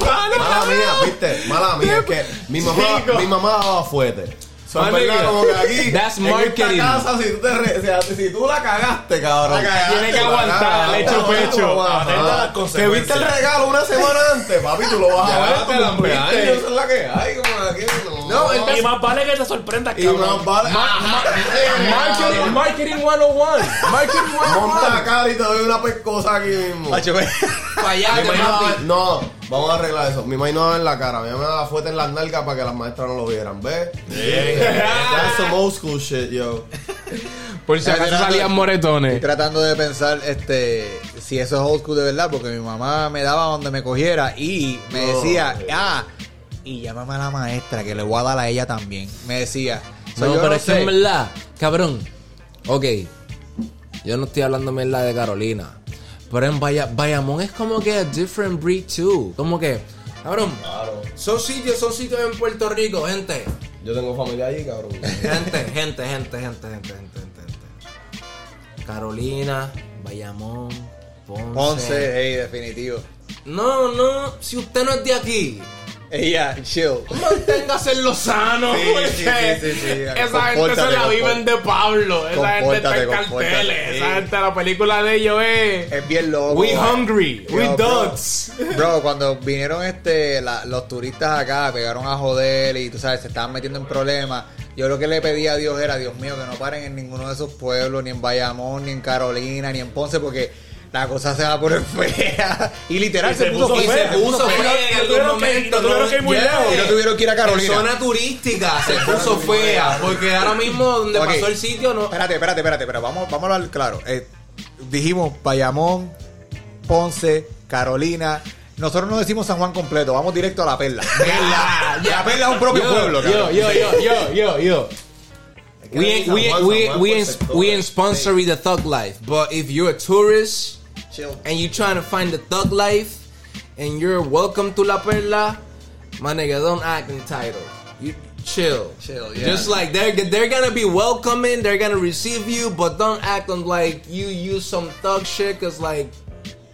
Mala mía, viste, mala mía, es que mi mamá, mi mamá daba fuerte. Mami, verdad, como que aquí, *laughs* that's en esta marketing. casa, si tú, te re- sea, si tú la cagaste, cabrón. La cagaste, Tiene que aguantar, cagaste, le echo papi, tú pecho. lo vas a- Atenta a las Que viste el regalo una semana antes, papi, tú lo vas Ya, a ver te la viste. esa es la que hay, como aquí, no. Entonces- Y más vale que te sorprendas, Y cabrón. más vale, Marketing, marketing 101. Marketing 101. monta acá y te doy una pescosa aquí mismo. Fallate, no no, vamos a arreglar eso. Mi mamá no ver la cara. Mi mamá me da fuerte en las nalgas para que las maestras no lo vieran. ¿Ves? That's some old school shit, yo. Por si acaso salían Estoy moretones. tratando de pensar este si eso es old school de verdad, porque mi mamá me daba donde me cogiera y me decía, eh. ah, y llámame a la maestra que le voy a dar a ella también. Me decía, so, No, pero no es que en verdad, cabrón. Ok, yo no estoy hablando en la de Carolina. Pero en Baya- Bayamón es como que a different breed too. Como que, cabrón, Claro. son sitios, son sitios en Puerto Rico, gente. Yo tengo familia allí, cabrón. Gente, gente, gente, gente, gente, gente, gente, gente. Carolina, Bayamón, Ponce. Ponce, hey, definitivo. No, no, si usted no es de aquí, *laughs* Ella, chill. manténgase en lo sano. Sí, porque sí, sí, sí, sí. Esa gente se la viven de Pablo. Esa gente está en carteles. Esa gente, la película de ellos es. Es bien loco. We hungry, we bro, dogs. Bro, cuando vinieron este la- los turistas acá, pegaron a joder y tú sabes, se estaban metiendo en problemas. Yo lo que le pedí a Dios era, Dios mío, que no paren en ninguno de esos pueblos, ni en Bayamón, ni en Carolina, ni en Ponce, porque la cosa se va a poner fea. Y literal Y se, se puso puso fea. se puso fea. en no algún tuvieron que- y momento. no tuvieron que ir muy Yeah. lejos. Y no tuvieron que ir a Carolina. En zona turística se puso fea. Porque ahora mismo donde pasó el sitio no. Espérate, espérate, espérate, pero vamos, vamos a hablar claro. Eh, dijimos Bayamón, Ponce, Carolina. Nosotros no decimos San Juan completo, vamos directo a la perla. *laughs* Perla. La perla es un propio Yo, pueblo, yo, cabrón. yo, yo, yo, yo, yo. We we we we in, we in sponsor the thug life, but if you're a tourist Chill. and you trying to find the thug life and you're welcome to La Perla, my nigga, don't act entitled. You chill. Chill, yeah. Just like they're they're gonna be welcoming, they're gonna receive you, but don't act on like you use some thug shit, cause like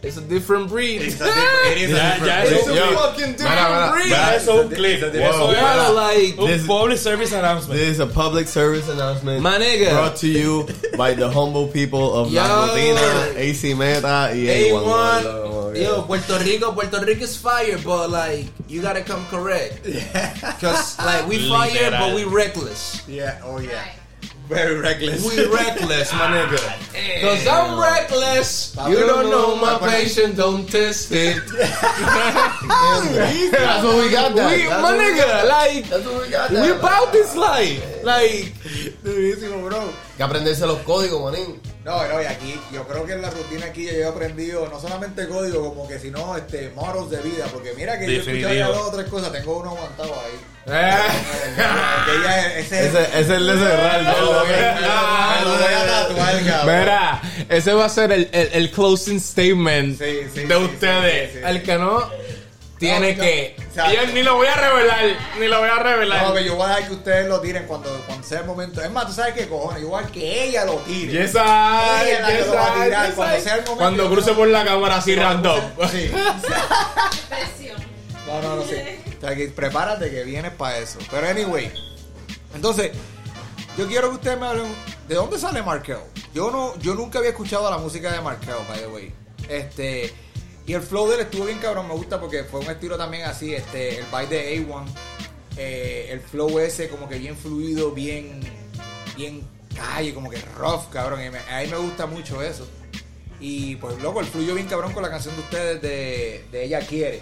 it's a different breed. It's a different- it is a different ya, breed. It's a Yo, fucking different mira, breed. Ya, eso es un clip. Wow. Eso es like un This- public service announcement. This is a public service announcement My nigga. brought to you by the humble people of La Yo. AC Meta y A1. A1. Yo, Puerto Rico, Puerto Rico is fire, but like you gotta come correct. *laughs* Cause like we fire, Literal. but we reckless. Yeah, oh yeah. Very reckless. We reckless, my nigga. Cause I'm reckless. Papi, You don't know my papi. patient, don't test it. *laughs* That's what we got that. We, That's my what we nigga, got. like That's what we got we that. about this life. Like Durísimo, bro. Que aprenderse los códigos, manín. No, no, y aquí, yo creo que en la rutina aquí yo he aprendido no solamente código, como que sino este moros de vida, porque mira que yo he escuchado ya dos o tres cosas, tengo uno aguantado ahí. *laughs* eh, ese, Ese, ese es el de cerrar. me lo voy a- me lo voy a tatuar, cabrón. Mira, ese va a ser el, el, el closing statement Sí, sí, de sí, ustedes. El que no tiene No, que. o sea, Yo ni lo voy a revelar, ni lo voy a revelar. No, que yo voy a dejar que ustedes lo tiren cuando, cuando sea el momento. Es más, tú sabes qué cojones, yo voy a dejar que ella lo tire. Yes, I, Ella es la que yes, lo va a tirar yes, cuando sea el momento. Cuando cruce por la cámara así random. Sí. Presión. *laughs* No, no, no, sí. O sea, que prepárate que vienes para eso. Pero anyway, entonces, yo quiero que ustedes me hablen. ¿De dónde sale Markel? Yo no, yo nunca había escuchado la música de Markel, by the way. Este. Y el flow de él estuvo bien cabrón, me gusta porque fue un estilo también así, este, el vibe de A1. eh, el flow ese como que bien fluido, bien, bien calle, como que rough, cabrón. Y me- a mí me gusta mucho eso. Y pues loco, el fluyó bien cabrón con la canción de ustedes de, Ella Quiere.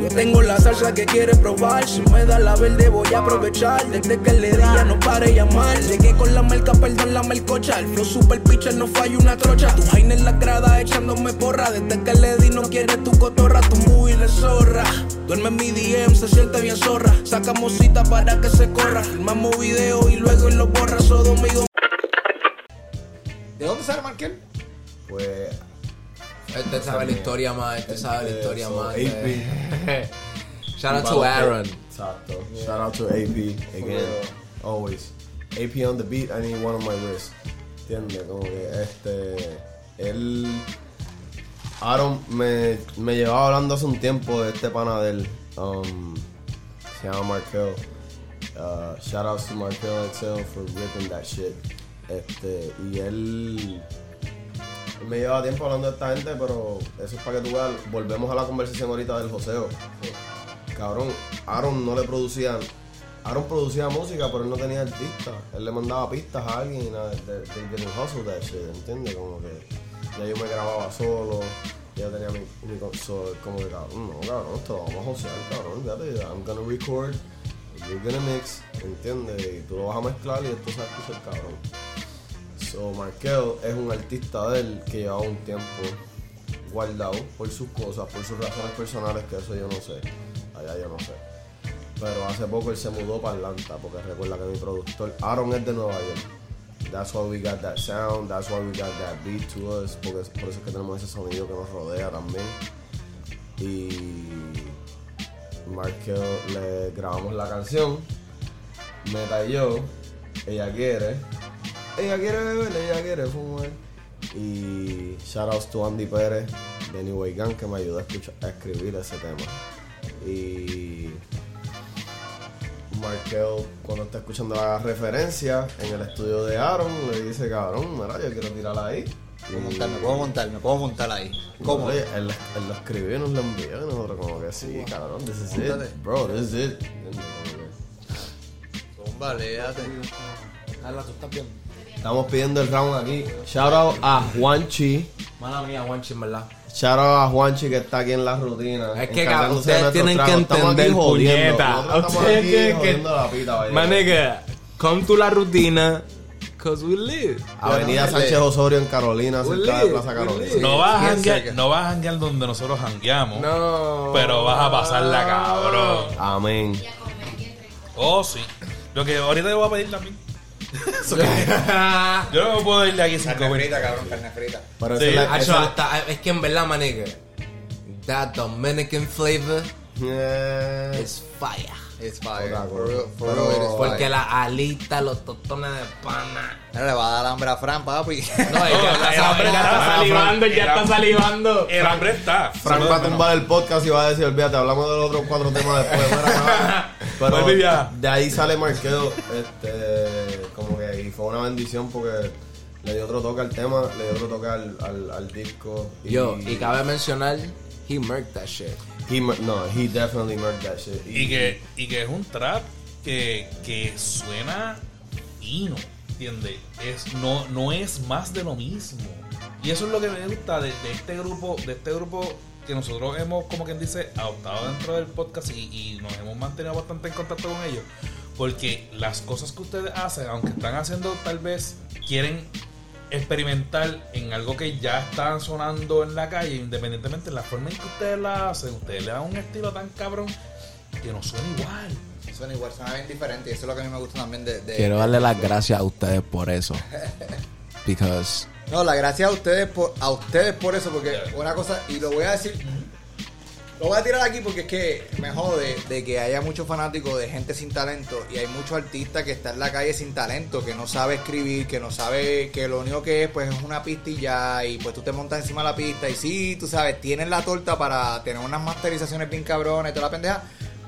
Yo tengo la salsa que quiere probar. Si me da la verde, voy a aprovechar. Desde que le di, ya no pare llamar. Llegué con la marca, perdón, la melcocha. El flow super pitcher, no falla una trocha. Tu jaina en la grada echándome porra. Desde que le di, no quiere tu cotorra. Tu muy de zorra. Duerme en mi DM, se siente bien zorra. Sacamos cita para que se corra. Filmamos video y luego él lo borra. Sodomigo. ¿De dónde sale Markel? Este sabe la historia más, este sabe la historia más. AP. eh. *laughs* Shout out to Aaron. Exacto. Shout out to AP again. Always. AP on the beat, I need one on my wrist. ¿Entiendes? Como que este. Él. Aaron me, me llevaba hablando hace un tiempo de este pana de él. Um, se llama Markel. Uh, shout out to Markel XL for ripping that shit. Este, y él me lleva tiempo hablando de esta gente, pero eso es para que tú veas. Volvemos a la conversación ahorita del joseo. Cabrón, Aaron no le producía. Aaron producía música, pero él no tenía artista. Él le mandaba pistas a alguien y nada. Hustle that shit, ¿entiendes? Como que ya yo me grababa solo. Ya tenía mi, mi con- so, como que cabrón, no, cabrón, esto lo vamos a josear, cabrón. Fíjate, I'm gonna record, you're gonna mix, ¿entiendes? Y tú lo vas a mezclar y esto se va a escuchar, cabrón. So, Markel es un artista de él que lleva un tiempo guardado por sus cosas, por sus razones personales, que eso yo no sé. Allá yo no sé. Pero hace poco él se mudó para Atlanta, porque recuerda que mi productor Aaron es de Nueva York. That's why we got that sound, that's why we got that beat to us, porque por eso es que tenemos ese sonido que nos rodea también. Y Markel le grabamos la canción, Meta y yo, ella quiere, ella quiere beber, ella quiere fumar. Y shout outs to Andy Pérez de New Way Gang que me ayudó a, escuchar, a escribir ese tema. Y Markel, cuando está escuchando la referencia en el estudio de Aaron, le dice: Cabrón, mira, yo quiero tirarla ahí. Puedo montar, me puedo montar, me puedo montar ahí. ¿Cómo? Oye, él, él lo escribió y nos lo envió. Y nosotros, como que sí, cabrón, this is it. Bro, this is it. Carla, tú estás bien. Estamos pidiendo el round aquí. Shout out a Juanchi. Mala mía, Juanchi, en verdad. Shout out a Juanchi que está aquí en la rutina. Es que, cabrón, de ustedes tienen que entender, puñeta. Ustedes que- la pita, come to la rutina, cause we live. Avenida Sánchez Osorio en Carolina, cerca de Plaza Carolina. No vas, a cerca. no vas a janguear donde nosotros jangueamos. No. Pero vas a pasarla, cabrón. Amén. Oh, sí. Lo que ahorita te voy a pedir también. *laughs* *laughs* Yo no me puedo ir de aquí sin Carne comer. frita, cabrón, carne frita. Pero Sí. esa es la- Hacho, esa es la- hasta- es que en verdad, my nigga, that Dominican flavor, Eh, Es fire. It's fire. Otra For cosa. real- for Pero- real, it is Porque fire. la alita, los tostones de pana. Mira, le va a dar hambre a Fran, papi. No, *laughs* está, el hambre ya está, está salivando, ya está salivando. El hambre está. Frank Solo va a de tumbar el podcast y va a decir, olvídate, hablamos de los otros cuatro temas después. mira, Pero Vuelve ya. de ahí sale Marqueo, este, y fue una bendición porque le dio otro toque al tema, le dio otro toque al, al, al disco. Yo, y cabe mencionar, he murked that shit. He, mur- no, he definitely murked that shit. Y que, y que es un trap que, que suena fino, ¿entiendes? Es, no, no es más de lo mismo. Y eso es lo que me gusta de, de este grupo, de este grupo que nosotros hemos, como quien dice, adoptado dentro del podcast y, y nos hemos mantenido bastante en contacto con ellos. Porque las cosas que ustedes hacen, aunque están haciendo tal vez, quieren experimentar en algo que ya están sonando en la calle, independientemente de la forma en que ustedes la hacen, ustedes le dan un estilo tan cabrón que no suena igual. Suena igual, suena bien diferente. Y eso es lo que a mí me gusta también de. de- Quiero darle las gracias a ustedes por eso. *laughs* Because No, la gracias a ustedes por, a ustedes por eso, porque una cosa, y lo voy a decir, lo voy a tirar aquí porque es que me jode de que haya muchos fanáticos de gente sin talento y hay muchos artistas que están en la calle sin talento, que no sabe escribir, que no sabe, que lo único que es pues es una pista y ya, y pues tú te montas encima de la pista y sí, tú sabes, tienen la torta para tener unas masterizaciones bien cabronas y toda la pendeja,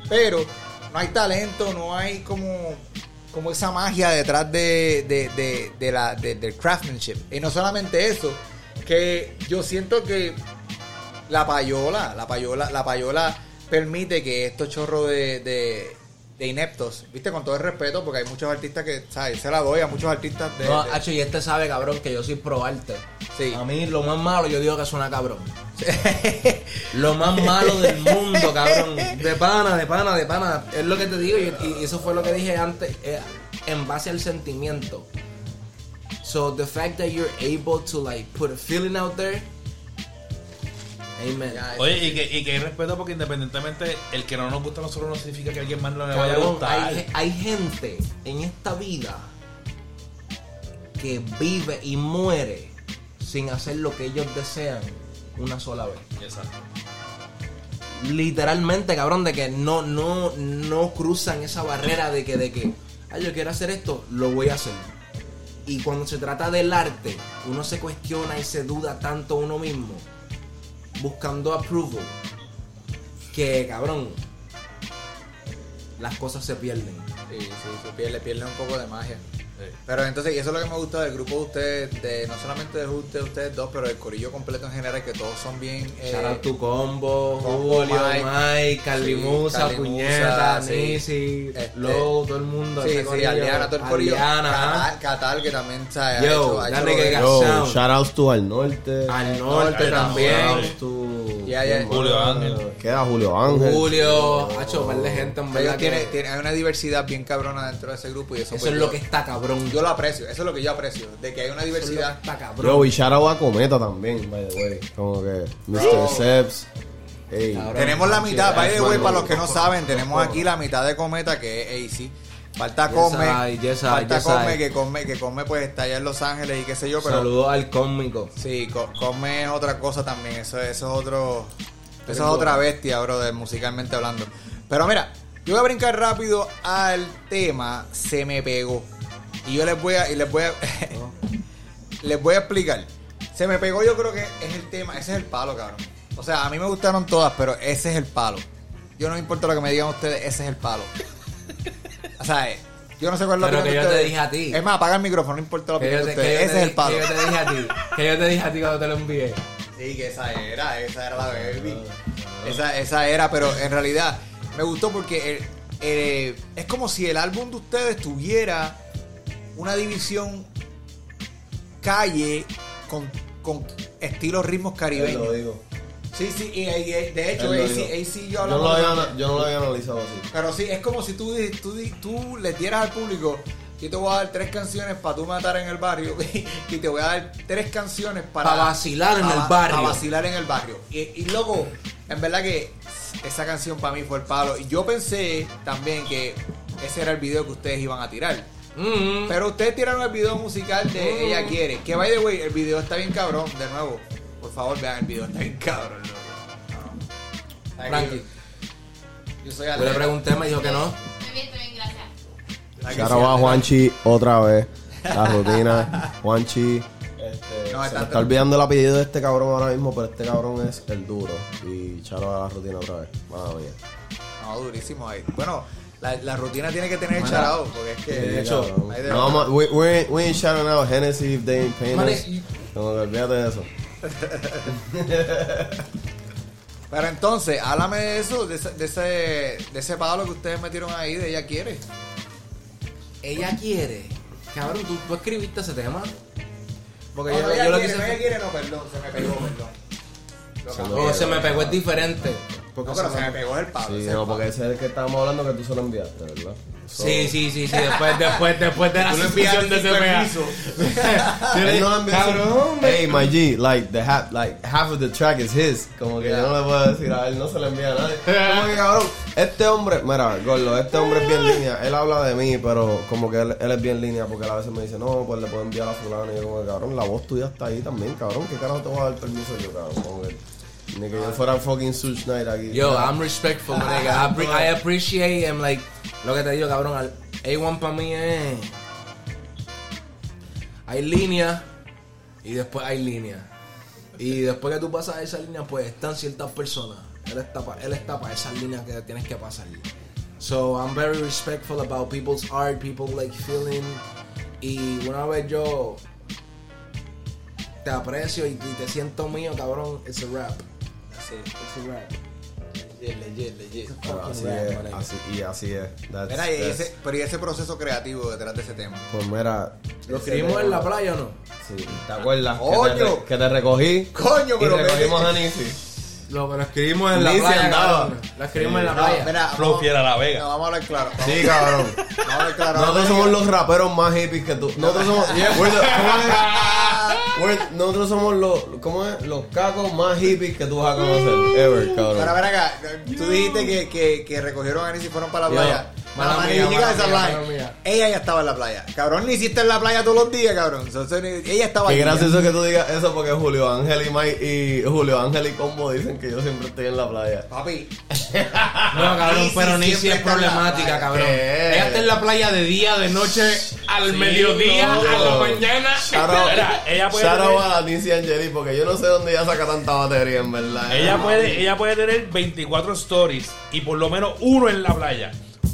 pero no hay talento, no hay como como esa magia detrás de, de, de, la, de- del craftsmanship. Y no solamente eso, que yo siento que la payola, la payola, la payola permite que estos chorros de, de, de ineptos, viste, con todo el respeto, porque hay muchos artistas que, ¿sabes? Se la doy a muchos artistas de. No, de- Hacho, y este sabe, cabrón, que yo soy pro arte. Sí. A mí lo más malo yo digo que suena cabrón. *laughs* Lo más malo del mundo, cabrón. De pana, de pana, de pana. Es lo que te digo y, y eso fue lo que dije antes. eh, en base al sentimiento. So the fact that you're able to like put a feeling out there. Amen. Oye, y que, y que hay respeto porque independientemente el que no nos gusta a nosotros no significa que a alguien más no le vaya a gustar. hay, hay gente en esta vida que vive y muere sin hacer lo que ellos desean una sola vez. Exacto. Literalmente, cabrón, de que no, no, no cruzan esa barrera de que, de que, ah, yo quiero hacer esto, lo voy a hacer. Y cuando se trata del arte, uno se cuestiona y se duda tanto uno mismo, buscando approval, que, cabrón, las cosas se pierden. Sí, sí, se pierde, pierde un poco de magia. Sí. Pero entonces, y eso es lo que me gusta del grupo de ustedes, de, no solamente de ustedes, ustedes dos, pero del corillo completo en general, que todos son bien... eh, Shout out to Combo, Combo, Julio, Mike. Mike, Carlimusa, Sí, Puñeta, Carlimusa, sí. Nisi, Este, Low, todo el mundo. Sí, sí. Aliana, todo el corillo. Aliana, Catal. Catal, que también. Yo, ha hecho, hecho que Yo, Sound. shoutouts to al norte. Al norte Al también. Shoutouts to. Ya, ya. ¿quién Julio? Ángel. Queda Julio Ángel. Julio, ha hecho par de gente en verdad. tiene, que- tiene- hay una diversidad bien cabrona dentro de ese grupo y eso, Eso pues, es yo- lo que está cabrón. Yo lo aprecio, eso es lo que yo aprecio, de que hay una Eso es diversidad. está cabrón. Yo, y shout a Cometa también, by the way. Como que Mr. Ey. Cabrón. Tenemos la mitad, by the way, para los que no saben, tenemos aquí la mitad de Cometa que es AC. Falta yes, I, falta yes, Come, I. que Come, que Come pues está allá en Los Ángeles y qué sé yo, pero Saludos al cómico. sí, Co- Come es otra cosa también, eso, eso es otro, eso es otra bestia, bro, de musicalmente hablando. Pero mira, yo voy a brincar rápido al tema, se me pegó. Y yo les voy a, y les voy a, *laughs* les voy a explicar. Se me pegó, yo creo que es el tema, ese es el palo, cabrón. O sea, a mí me gustaron todas, pero ese es el palo. Yo no me importa lo que me digan ustedes, ese es el palo. O sea, eh, yo no sé cuál es la Pero opinión que te ustedes. dije a ti. Es más, apaga el micrófono, no importa la Que opinión yo de te- que ustedes. yo Ese te es el palo. Que yo te dije a ti. Que yo te dije a ti cuando te lo envié. Sí, que esa era, esa era la baby. Esa, esa era, pero en realidad me gustó porque eh, eh, es como si el álbum de ustedes tuviera una división calle con, con estilos ritmos lo caribeños. digo. Sí, sí, y, y- de hecho, AC. AC y yo Yo no, lo había, yo no lo había analizado así. Pero sí, es como si tú, tú, le dieras al público, yo te voy a dar tres canciones para tú matar en el barrio *laughs* y te voy a dar tres canciones para... Pa' vacilar en pa- el barrio. Para vacilar en el barrio. Y, y luego, en verdad que esa canción para mí fue el palo. Y yo pensé también que ese era el video que ustedes iban a tirar. Mm. Pero ustedes tiraron el video musical de Mm. Ella Quiere. Que by the way, el video está bien cabrón. De nuevo, por favor vean el video, está bien cabrón. loco. No. Frankie. Yo soy Yo le pregunté, me dijo que no. Estoy bien, estoy bien, gracias. Shout out a Juanchi otra vez. La rutina. Juanchi. Este, No, se está- me está olvidando el apellido de este cabrón ahora mismo, pero este cabrón es el duro. Y out a la rutina otra vez. Madre mía. No, durísimo ahí. Bueno, la, la rutina tiene que tener charao, porque es que. De hecho, Cabrón. no, we, we, ain't- we ain't shouting out Hennessy if they ain't paying Mane- us. Como que olvídate de eso. Pero entonces, háblame de eso, de ese, de ese, de ese palo que ustedes metieron ahí, de ella quiere. Ella quiere. Cabrón, tú, tú escribiste ese tema. Porque No, yo, no, ella yo lo quiere, quise. no, ella quiere, no, perdón, se me pegó, perdón. Lo cambié. Se me pegó, es diferente. Porque No, pero se me- pegó el palo. Sí, no, porque ese es el que estábamos hablando que tú se lo enviaste, ¿verdad? So- Sí, sí, sí, sí. Después, *laughs* después, después de la Tú lo enviaste suspensión de CPA. permiso. *laughs* Él no lo envió Cabrón, Hey, my G, like, the half, like, half of the track is his. Como que yo no le puedo decir a él, no se le envía a nadie. *laughs* Como que, cabrón, este hombre, mira, Gordo, este hombre es bien línea. Él habla de mí, pero como que él, él es bien línea porque él a veces me dice, no, pues le puedo enviar a fulano. Y yo como que, cabrón, la voz tuya está ahí también, cabrón. ¿Qué carajo te voy a dar permiso yo, cabrón? Como que, ni que yo fuera fucking Such Knight aquí. Yo, I'm respectful, my nigga. I, appre- I appreciate him, like, lo que te digo, cabrón. al- A1 para mí es. Hay línea y después hay línea. Y después que tú pasas esa línea, pues están ciertas personas. Él está para él está pa esas líneas que tienes que pasar. So I'm very respectful about people's art, people like feeling. Y una vez yo te aprecio y, y te siento mío, cabrón, it's a rap. Sí. It's a rap. Legit, legit, legit. Pero así rap, es, así, y así es. That's- Mira, y that's- ese, pero y ese proceso creativo detrás de ese tema. Pues mira. ¿Lo escribimos en la playa o no? Sí, ¿te acuerdas? Que te, ¡Coño! que te recogí. Coño, y pero que- recogimos a Nisi. Lo, lo escribimos en la playa, andaba. cabrón. Lo escribimos en la No, playa. mira, Flow vamos- Fiera La Vega. No, vamos a hablar claro. Vamos, Sí, cabrón. vamos a hablar claro. Nosotros somos los raperos más hippies que tú. Nosotros somos. *laughs* nosotros somos los. ¿Cómo es? Los cacos más hippies que tú vas a conocer. Ever, Para cabrón. ver acá, tú dijiste que, que, que recogieron a Anis y fueron para la playa. Mala mía, mala mía, mía. Ella ya estaba en la playa. Cabrón, ni hiciste en la playa todos los días, cabrón. Entonces, ella estaba Qué gracioso que tú digas eso porque Julio Ángel y Mike y Julio Ángel y Combo dicen que yo siempre estoy en la playa. Papi, *laughs* No, cabrón, Nisi pero Nisi siempre es problemática, playa. cabrón. ¿Qué? Ella está en la playa de día, de noche, al mediodía, no. a la mañana. Shout out- Mira, ella puede tener- a la Nisi Angeli porque yo no sé dónde ella saca tanta batería en verdad. Ella puede, ella puede tener 24 stories y por lo menos uno en la playa.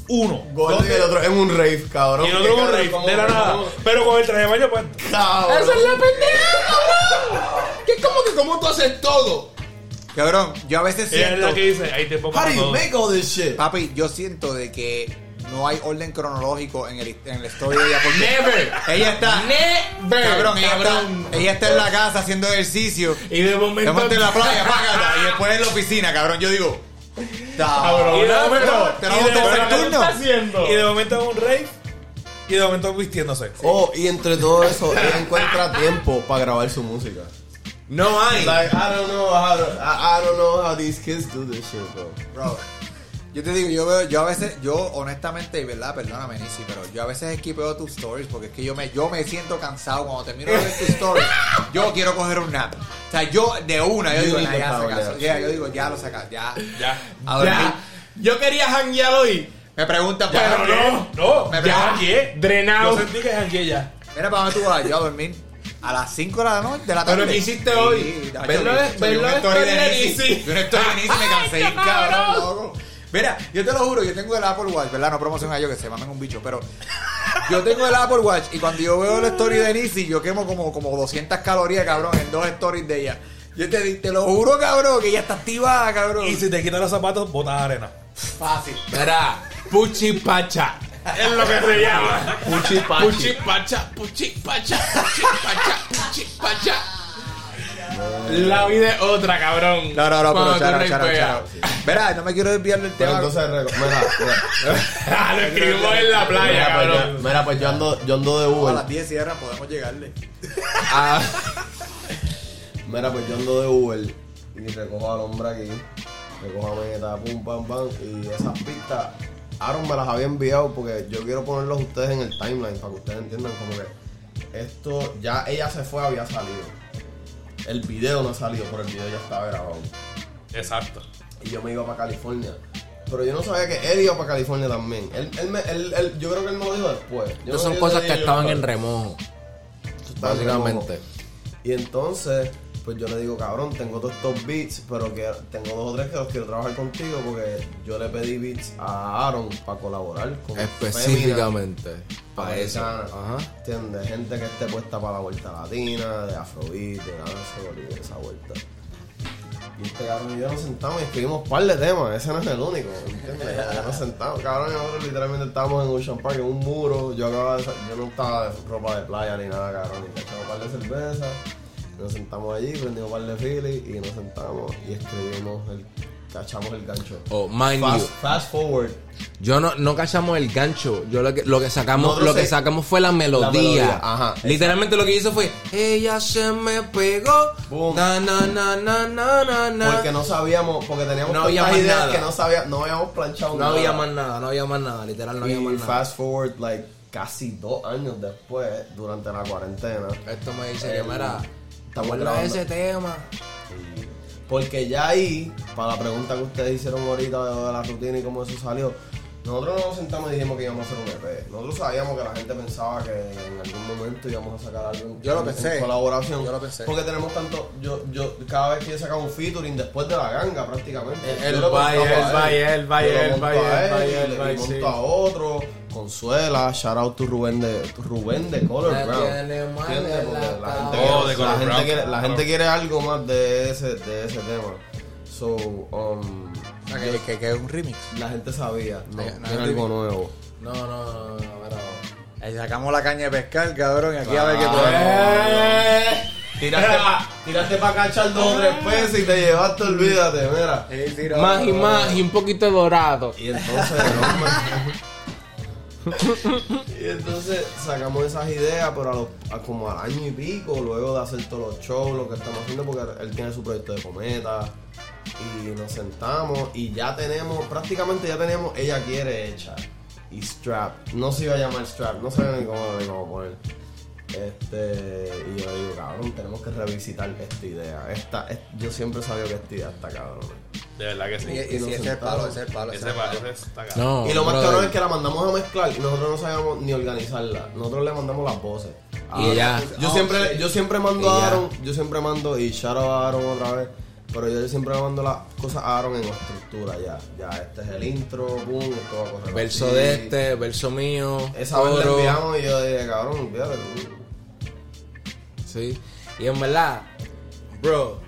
Uno. Gordo y el otro en un rave, cabrón. Y el otro ¿Qué un rave, ¿Cómo- de la nada. Pero con el traje de baño, pues. Cabrón. ¡Esa es la pendeja, cabrón! ¿Qué es como que cómo tú haces todo? cabrón, yo a veces Ella es siento. la que dice, hay tiempo How para do you todo. make all this shit? Papi, yo siento de que no hay orden cronológico en el, en la story de ella. Porque Never. ella está. Never. Cabrón, ella, cabrón. Está, ella está en la casa haciendo ejercicio. Y de De momento. momento en la playa, págata, y después en la oficina, cabrón. Yo digo. Cabrón, Y de momento, tenemos y de tercer momento- turno. haciendo? Y de momento en un rave. Y de momento vistiéndose. Oh, y entre todo eso, ella encuentra tiempo para grabar su música. No hay. Like, I don't know how to, I, I don't know how these kids do this shit, bro. Bro, yo te digo, yo veo, yo a veces, yo honestamente, y verdad, perdóname, Nisi, pero yo a veces esquipeo tus stories porque es que yo me, yo me siento cansado cuando termino de ver tu story. Yo quiero coger un nap. O sea, yo de una, yo You digo, need "Nah, to ya saca, nap, ya, yo digo, ya lo sacas, ya. Ya. A dormir. Ya. Yo quería janguear hoy. Me preguntan, Ya, para no, no. Me ya jangueé. Drenado. Yo sentí que jangué ya. Mira, ¿para dónde tú vas? Yo a dormir. A las 5 de la noche, de la tarde. Pero ¿qué hiciste hoy? Verlo de- Nisi. Subí una story de Nisi me cansé cabrón, loco. Mira, yo te lo juro, yo tengo el Apple Watch, ¿verdad? No promociono a yo que se mamen un bicho, pero yo tengo el Apple Watch y cuando yo veo la story de Nisi, yo quemo como, como 200 calorías, cabrón, en dos stories de ella. Yo te, te lo juro, cabrón, que ella está activada, cabrón. Y si te quitas los zapatos, botas arena. Fácil. Mira, Puchi Pacha. Es lo que se llama. Puchi pachi. Puchi Pacha, Puchi La vida es otra, cabrón. No, no, no, pero charo, charo, charo. Verá, no me quiero desviar del Pero tema. entonces, mira, mira. *laughs* Lo escribimos en la playa, Mira, pues, cabrón. yo, mira, pues yo ando, yo ando de a Uber. las 10 cierran, podemos llegarle. Ah, Mira, pues yo ando de Uber y recojo al hombre aquí. Recojo a Meta, pum, pam, pam. Y esas pistas, Aaron me las había enviado porque yo quiero ponerlos a ustedes en el timeline para que ustedes entiendan como que esto, ya ella se fue, había salido. El video no ha salido, pero el video ya estaba grabado. Exacto. Y yo me iba para California. Pero yo no sabía que él iba para California también. Él, él, me- él- él- yo creo que él me lo dijo después. Yo no- son cosas que estaban yo- en remojo. estaba en Básicamente. remojo. Y entonces, pues yo le digo, cabrón, tengo todos estos beats, pero que tengo dos o tres que los quiero trabajar contigo porque yo le pedí beats a Aaron para colaborar con Específicamente. Para eso. Ajá. ¿Entiendes? Gente que esté puesta para la vuelta latina, de afrobeat, de y de esa vuelta. Y este cabrón y yo nos sentamos y escribimos un par de temas, ese no es el único, ¿entiendes? *laughs* Nos sentamos, cabrón, y nosotros literalmente estábamos en Ocean Park, en un muro, yo acababa de yo no estaba de ropa de playa ni nada, cabrón, y echamos un par de cerveza, nos sentamos allí, prendimos un par de y nos sentamos y escribimos el, cachamos el gancho. Oh, mind Fast, you. fast forward, Yo no, no cachamos el gancho. Yo lo que, lo que sacamos, Nosotros lo que sacamos fue la melodía. melodía, ajá, Literalmente lo que hizo fue, ella se me pegó. Boom. Na, na, na, na, na, na, porque no sabíamos, porque teníamos No había más ideas nada. que no, sabía, no habíamos planchado No nada. había más nada, no había más nada, literal no había y más nada. fast forward, like, casi dos años después, durante la cuarentena, Esto me dice que, mira, ¿te estamos grabando. ese tema? Porque ya ahí, para la pregunta que ustedes hicieron ahorita de, de la rutina y cómo eso salió, nosotros no nos sentamos y dijimos que íbamos a hacer un EP. Nosotros sabíamos que la gente pensaba que en algún momento íbamos a sacar algo Yo lo en- pensé. en colaboración. Yo lo pensé. Porque tenemos tanto, yo, yo, cada vez que yo sacaba un featuring después de la ganga prácticamente. Él yo le va y montaba él a va y él va y Yo lo él monto a otro. Consuela, shout out to Rubén de Rubén de Color Me Brown. la la gente. Oh, quiere, de Color la gente Brown. quiere- la gente quiere algo más de ese, de ese tema. So, um, que, que, es un remix. la gente sabía, no, no, era no, algo no. nuevo. No, no, no, no, pero... Ahí sacamos la caña de pescar, cabrón, y aquí a ver qué Eh, Tiraste para tiraste pa cachar dos o tres pesos y te llevaste, olvídate, mira. podemos. Más y más y un poquito dorado. Y entonces, no, *laughs* y entonces sacamos esas ideas, pero como al año y pico, luego de hacer todos los shows, lo que estamos haciendo, porque él tiene su proyecto de cometa. Y nos sentamos y ya tenemos, prácticamente ya tenemos Ella Quiere Hecha. Y Strap. No se iba a llamar Strap, no sabía ni cómo, ni cómo poner. Este, y yo digo, cabrón, tenemos que revisitar esta idea. Esta, es- yo siempre sabía que esta idea está cabrón. De verdad que sí. Y, y ese es el palo, ese es el palo. ese Ese, palo. está. No, Y lo más cabrón es que la mandamos a mezclar y nosotros no sabíamos ni organizarla. Nosotros le mandamos las voces. Y ella- Yo Oh, siempre, shit. yo siempre mando a ya. Aaron, yo siempre mando, y shout out a Aaron otra vez. Pero yo siempre le mando las cosas a Aaron en estructura ya. Ya, este es el intro, boom, esto va a correr. Verso así. de este, verso mío. Esa vez le enviamos y yo dije, cabrón, olvídate tú. Sí. Y en verdad, bro,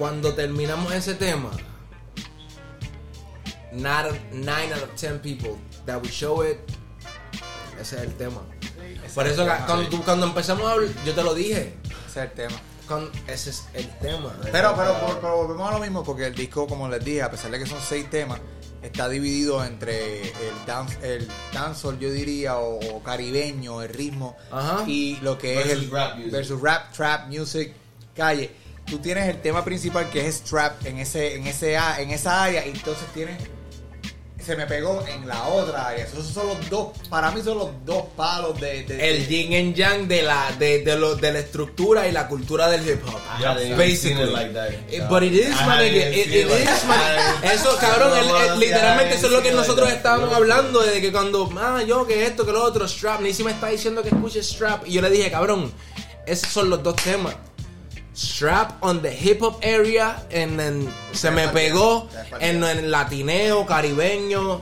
cuando terminamos ese tema, not 9 out of 10 people that we show it, ese es el tema. Por eso tema, cuando, tú- cuando empezamos a hablar, yo te lo dije, Ese es el tema. ese es el tema. Pero, pero, volvemos a lo mismo porque el disco, como les dije, a pesar de que son seis temas, está dividido entre el dance, el dancehall, yo diría, o, o caribeño, el ritmo, Ajá. y lo que Versus es el rap music. versus rap, trap, music, calle. Tú tienes el tema principal que es trap en ese, en ese, en esa área, y entonces tienes se me pegó en la otra área. Esos son los dos, para mí son los dos palos de, de- El de- yin and yang de la, de, de, lo, de la estructura y la cultura del hip hop. Basically. it like that. Eh, But it is, man, it, it- is, man. Eso, cabrón, él- no, literalmente eso es lo que nosotros like estábamos hablando, de que cuando, ah, yo, que esto, que lo otro, Strap, Nisi me está diciendo que escuche Strap, y yo le dije, cabrón, esos son los dos temas. Strap on the hip hop area, and then se me pegó en el latineo, caribeño.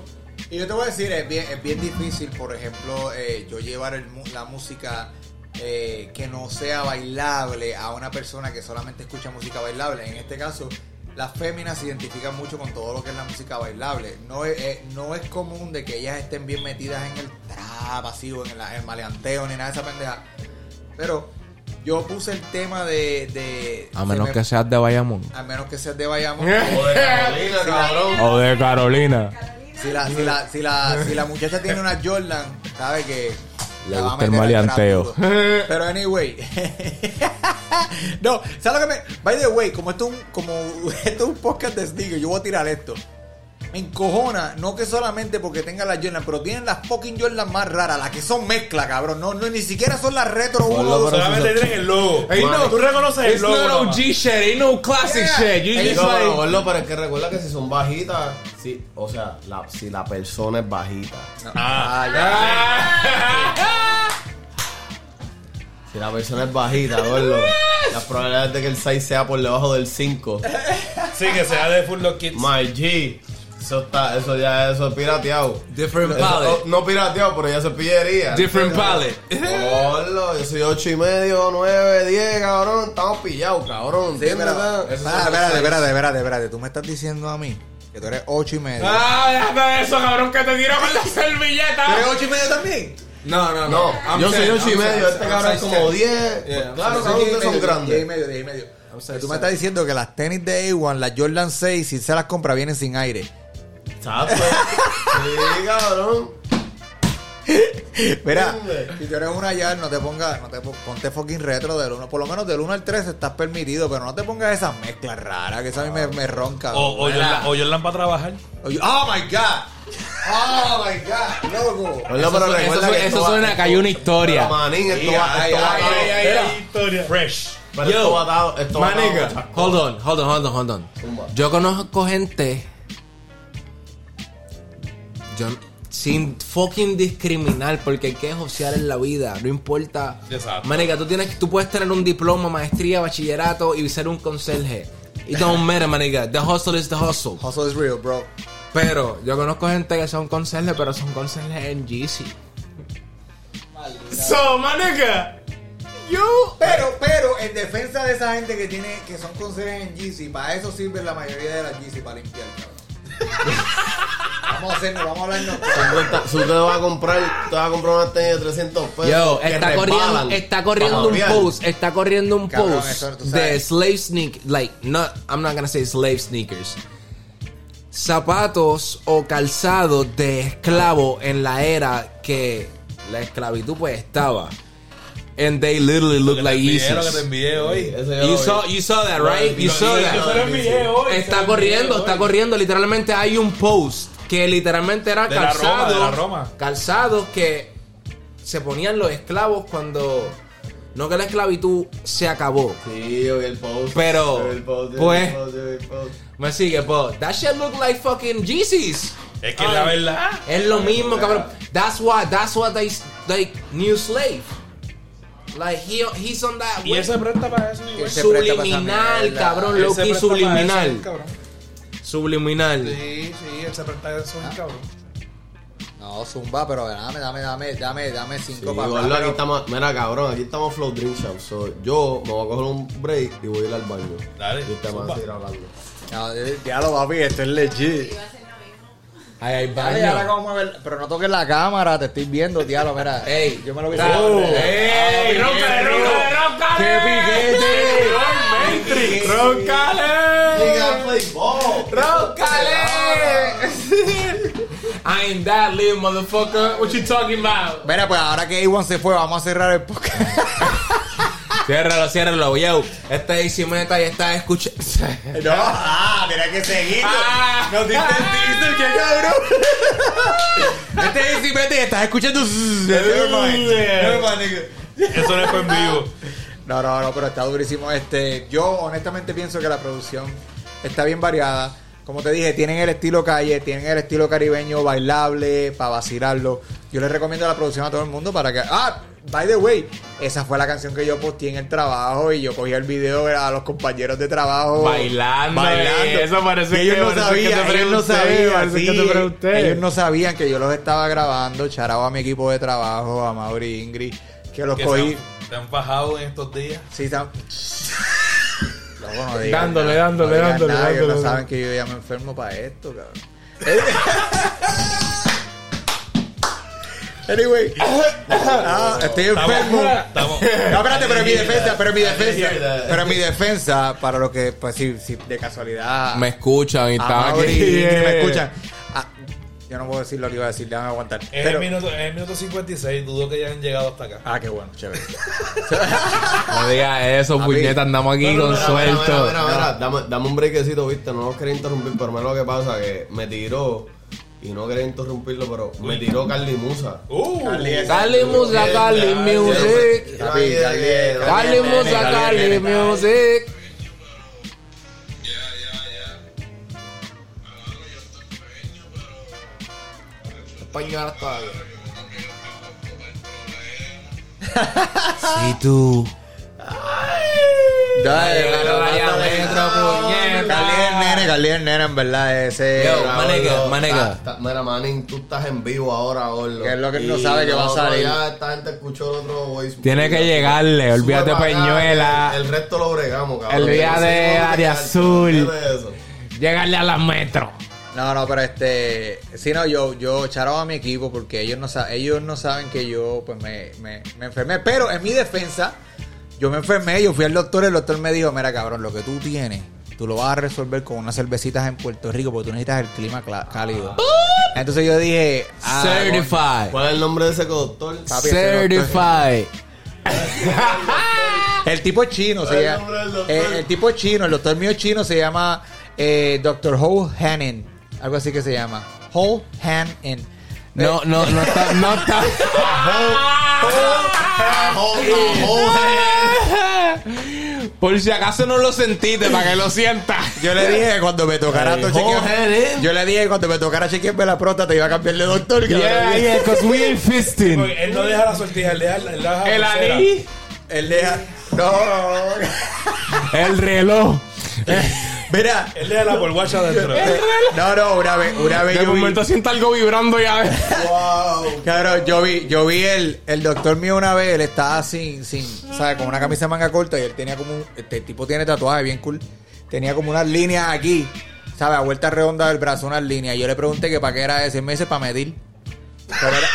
Y yo te voy a decir, es bien, es bien difícil, por ejemplo, eh, yo llevar el la música eh, que no sea bailable a una persona que solamente escucha música bailable. En este caso, las féminas se identifican mucho con todo lo que es la música bailable. No es, eh, no es común de que ellas estén bien metidas en el trap, así, o en el maleanteo, ni nada de esa pendeja. Pero yo puse el tema de... de A se menos me- que seas de Bayamón. A menos que seas de Bayamón. *laughs* O de Carolina, cabrón. O de Carolina. Si la, si la, si la, si la muchacha tiene una Jordan, sabe que Le la va a gusta el maleanteo. Pero anyway. *laughs* no, ¿sabes lo que me. By the way, como esto es un, como *laughs* esto es un podcast de sneaker, yo voy a tirar esto. Me encojona, no que solamente porque tengan las Jordan, pero tienen las fucking Jordan más raras, las que son mezcla, cabrón. No, no ni siquiera son las retro Ponlo, 1 pero Solamente tienen el logo. Hey, no, Tú reconoces el It's logo. not nada más. OG shit, ain't no classic shit. You Hey, just No, like- no, gordo, pero es que recuerda que si son bajitas, sí, o sea, la- si la persona es bajita, Ah, si la persona es bajita, gordo, las probabilidades de que el 6 sea por debajo del 5, sí, que sea de Full Lock Kids. my G, eso está, eso ya, eso es pirateado. Different Eso- palette. no pirateado, pero ya se pillería. Different palette. Gordo, yo soy 8 y medio, 9, 10, cabrón, estamos pillados, cabrón. Esos son espérate, espérate, espérate, espérate, espérate. Tú me estás diciendo a mí que tú eres 8 y medio. Ah, déjame eso, cabrón, que te tiro con la servilleta. ¿Tú eres 8 y medio también? No, no, No, yo soy saying, 8 y I'm medio, este cabrón es como ten. 10. Yeah, claro, cabrón, 10 y ustedes son medio, 10 y grandes. medio, 10 y medio. Tú me estás diciendo que las tenis de A1, las Jordan 6, si se las compra, vienen sin aire. Exacto. Sí, cabrón. Mira, si tú eres una yard, no te pongas, no te po- ponte fucking retro del 1, por lo menos del 1 al 3 estás permitido, pero no te pongas esas mezclas raras, que eso a mí me, me ronca. O, o, Jordan, o Jordan para trabajar. Oye, Oh my god. Oh my god, loco. Bueno, pero Eso, que eso suena que hay una historia. Pero, manín, esto va, esto ay, Historia. Fresh. pero esto va esto va hold on, hold on, hold on, hold on. Yo conozco gente. Yo, sin fucking discriminar, porque hay que josear en la vida, no importa. Exacto. Manica, tú, tienes, tú puedes tener un diploma, maestría, bachillerato y ser un conserje. It don't matter, manica. The hustle is the hustle. Hustle is real, bro. Pero yo conozco gente que son conserjes, pero son conserjes en GC. So, manica, you. Pero, pero, en defensa de esa gente que tiene, que son consejeros en GC, para eso sirven la mayoría de las GC, para limpiar, cabrón. Vamos a hacernos, vamos a hablarnos. Usted va a comprar, te va a comprar una tenis de 300 pesos. Yo, que está corriendo, está corriendo un post, está corriendo un Cabrón, post eso de slave sneak, like, not, I'm not gonna say slave sneakers. Zapatos o calzado de esclavo en la era que la esclavitud pues estaba. And they literally look like envié hoy. You saw, you saw that, right? You saw that. Está corriendo, está corriendo. Literalmente hay un post que literalmente era calzado. Calzados que se ponían los esclavos cuando. No que la esclavitud se acabó. Sí, yo vi el post. Pero, Yo vi el post, yo pues- el post, yo vi el post. Me sigue, but that shit look like fucking Yeezys. Es que la verdad. Es lo mismo, cabrón. That's why, that's why they like new slave. Like he, he's on that Y way. él se presta para eso. Ese- se presta para esa subliminal, mierda. cabrón, Él se Loki presta para eso, subliminal. cabrón. Subliminal. Sí, sí, él se presta a eso, cabrón. No, zumba, pero dame, dame, dame, dame, dame Sí, cinco para gordo, aquí estamos, mira cabrón, aquí estamos Flow Drink Shop. So, yo me voy a coger un break y voy a ir al baño. Dale, Y usted me va zumba. a seguir hablando. No, eh, ya lo papi, esto es legit. Iba a hacer lo mismo. Ahí hay Dale, ahora baño. cómo ver- pero no toques la cámara, te estoy viendo, diablo, mira. Ey, yo me lo Oh. a ¡Ey! ¡Róncale, róncale, róncale! ¡Qué piquete! Matrix! ¡Róncale! Nigga, play ball. ¡Róncale! I ain't that little motherfucker. What you talking about? Mira, pues ahora que A1 se fue, vamos a cerrar el podcast. Ciérralo, ciérralo, yo. Este es Meta y está escuchando. *laughs* no, ah, tenía que seguir. Ah. no te entendiste, qué cabrón. *laughs* este es Easy Mete y estás escuchando. Never mind. Never mind, nigga. Eso no fue en vivo. No, no, no, pero está durísimo. Este, yo honestamente pienso que la producción está bien variada. Como te dije, tienen el estilo calle, tienen el estilo caribeño bailable, para vacilarlo. Yo les recomiendo la producción a todo el mundo para que. Ah, by the way, esa fue la canción que yo posteé en el trabajo y yo cogí el video a los compañeros de trabajo Bailando, eh, eso parece Y ellos que- no que sabían, te ellos no sabían, que ellos no sabían que yo los estaba grabando. Charao a mi equipo de trabajo, a Mauri Ingrid, que los Que cogí. se han, bajado en estos días. Sí, están. Loco, *laughs* no Dándole, dándole, no dándole, nada, ellos dándole, no dándole. saben que yo ya me enfermo para esto, cabrón. *laughs* Anyway, *laughs* ah, estoy enfermo. Estamos. *laughs* No, espérate, pero en mi defensa, pero en mi defensa, pero en mi defensa, para los que, pues si, si de casualidad Me escuchan y están aquí. me escuchan. Ah, yo no puedo decir lo que iba a decir, déjame aguantar. Es, Pero- el minuto, es el minuto 56, dudo que ya han llegado hasta acá. Ah, qué bueno, chévere. *laughs* No digas eso, puñeta, andamos aquí No, no, con no, Mira, mira, suelto. mira, mira, dame, dame un brequecito, viste, no los quería interrumpir, pero mira lo que pasa, que me tiró, y no quería interrumpirlo, pero me tiró Carly Musa. Uh, Carly Musa, Carly Music. Carly- Carly Musa, Carly Music. Español todavía. Si tú Dale, mándale. metro, puñeta. Carly el nene, en verdad. Ese. Yo, está- está- Mira, Manning, tú estás en vivo ahora, gordo. Que es lo que no sabe que va a salir. Ya esta gente escuchó el otro voice. Tiene que llegarle, olvídate Peñuela. El, resto lo bregamos, cabrón. El día de área azul. olvídate de eso. llegarle a la metro. No, no, pero este. Sí, no, yo, yo charaba a mi equipo porque ellos no, ellos no saben que yo pues me, me, me enfermé. Pero en mi defensa, yo me enfermé, yo fui al doctor, el doctor me dijo: Mira, cabrón, lo que tú tienes, tú lo vas a resolver con unas cervecitas en Puerto Rico porque tú necesitas el clima cálido. Entonces yo dije: ah, Certified. ¿Cuál es el nombre de ese doctor? Papi, ese doctor- Certified. *laughs* El tipo es chino, se El llama. nombre del doctor. eh, el tipo es chino, el doctor mío es chino, se llama eh, Dr. Ho Hanen. Algo así que se llama. Ho Hanen. No, no, no *laughs* está, no está. Por si acaso no lo sentiste, para que lo sientas. Yo le dije cuando me tocara Ay, to- chequear- joder. Yo le dije que cuando me tocara chequearme la próstata iba a cambiar de doctor. Yeah, yeah, because we ain't fisting. Él no deja la sortija, él deja, él deja la El Él deja. No. el reloj. *laughs* Mira. Él deja la polguacha adentro. *laughs* No, no, una vez, una vez De yo vi. momento siento algo vibrando ya. *laughs* Claro, yo vi, yo vi el, el doctor mío una vez, él estaba sin, sin, ¿sabes? Con una camisa de manga corta y él tenía como un, este tipo tiene tatuaje bien cool, tenía como unas líneas aquí, ¿sabes? A vuelta redonda del brazo, unas líneas. Y yo le pregunté que para qué era ese, meses para medir. Pero era-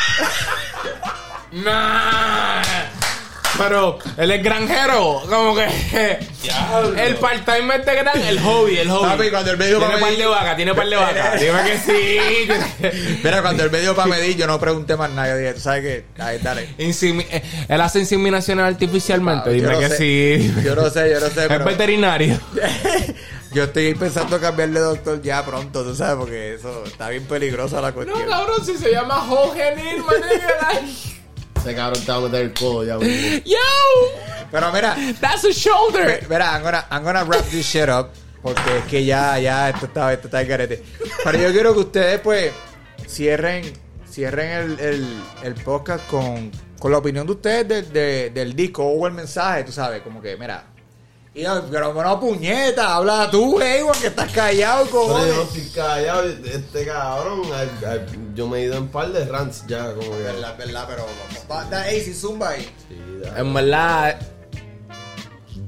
*laughs* Nah. Pero él es granjero, como que Diablo. el part-time es de gran, el hobby, el hobby. Papi, cuando él me dijo tiene para par de vaca, tiene par de vaca. *laughs* Dime que sí. Mira, cuando él me dio para medir, yo no pregunté más nada. Yo dije, ¿tú sabes qué? Ahí, dale. Insemi- eh, él hace inseminaciones artificialmente. Dime no que sé. sí. Yo no sé, yo no sé, Es pero- veterinario. *laughs* Yo estoy pensando cambiarle de doctor ya pronto, tú sabes, porque eso está bien peligrosa la No, cuestión. cabrón, si se llama Hohenil, Ese cabrón va a el codo ya. güey. Yo, Pero mira, that's a shoulder. verá, I'm gonna, I'm gonna wrap this shit up, porque es que ya, ya, esto está, esto está en carete. Pero yo quiero que ustedes, pues, cierren, cierren el, el, el podcast con, con la opinión de ustedes del, de- del disco o el mensaje, tú sabes, como que, mira. Y yo, pero bueno, puñeta, habla tú, Ewan, que estás callado, Pero yo no cojones. estoy callado. Este cabrón, ay, ay, yo me he ido en par de rants ya, como que. Verdad, verdad, pero va, da Ace Zumba ahí. Sí. En verdad,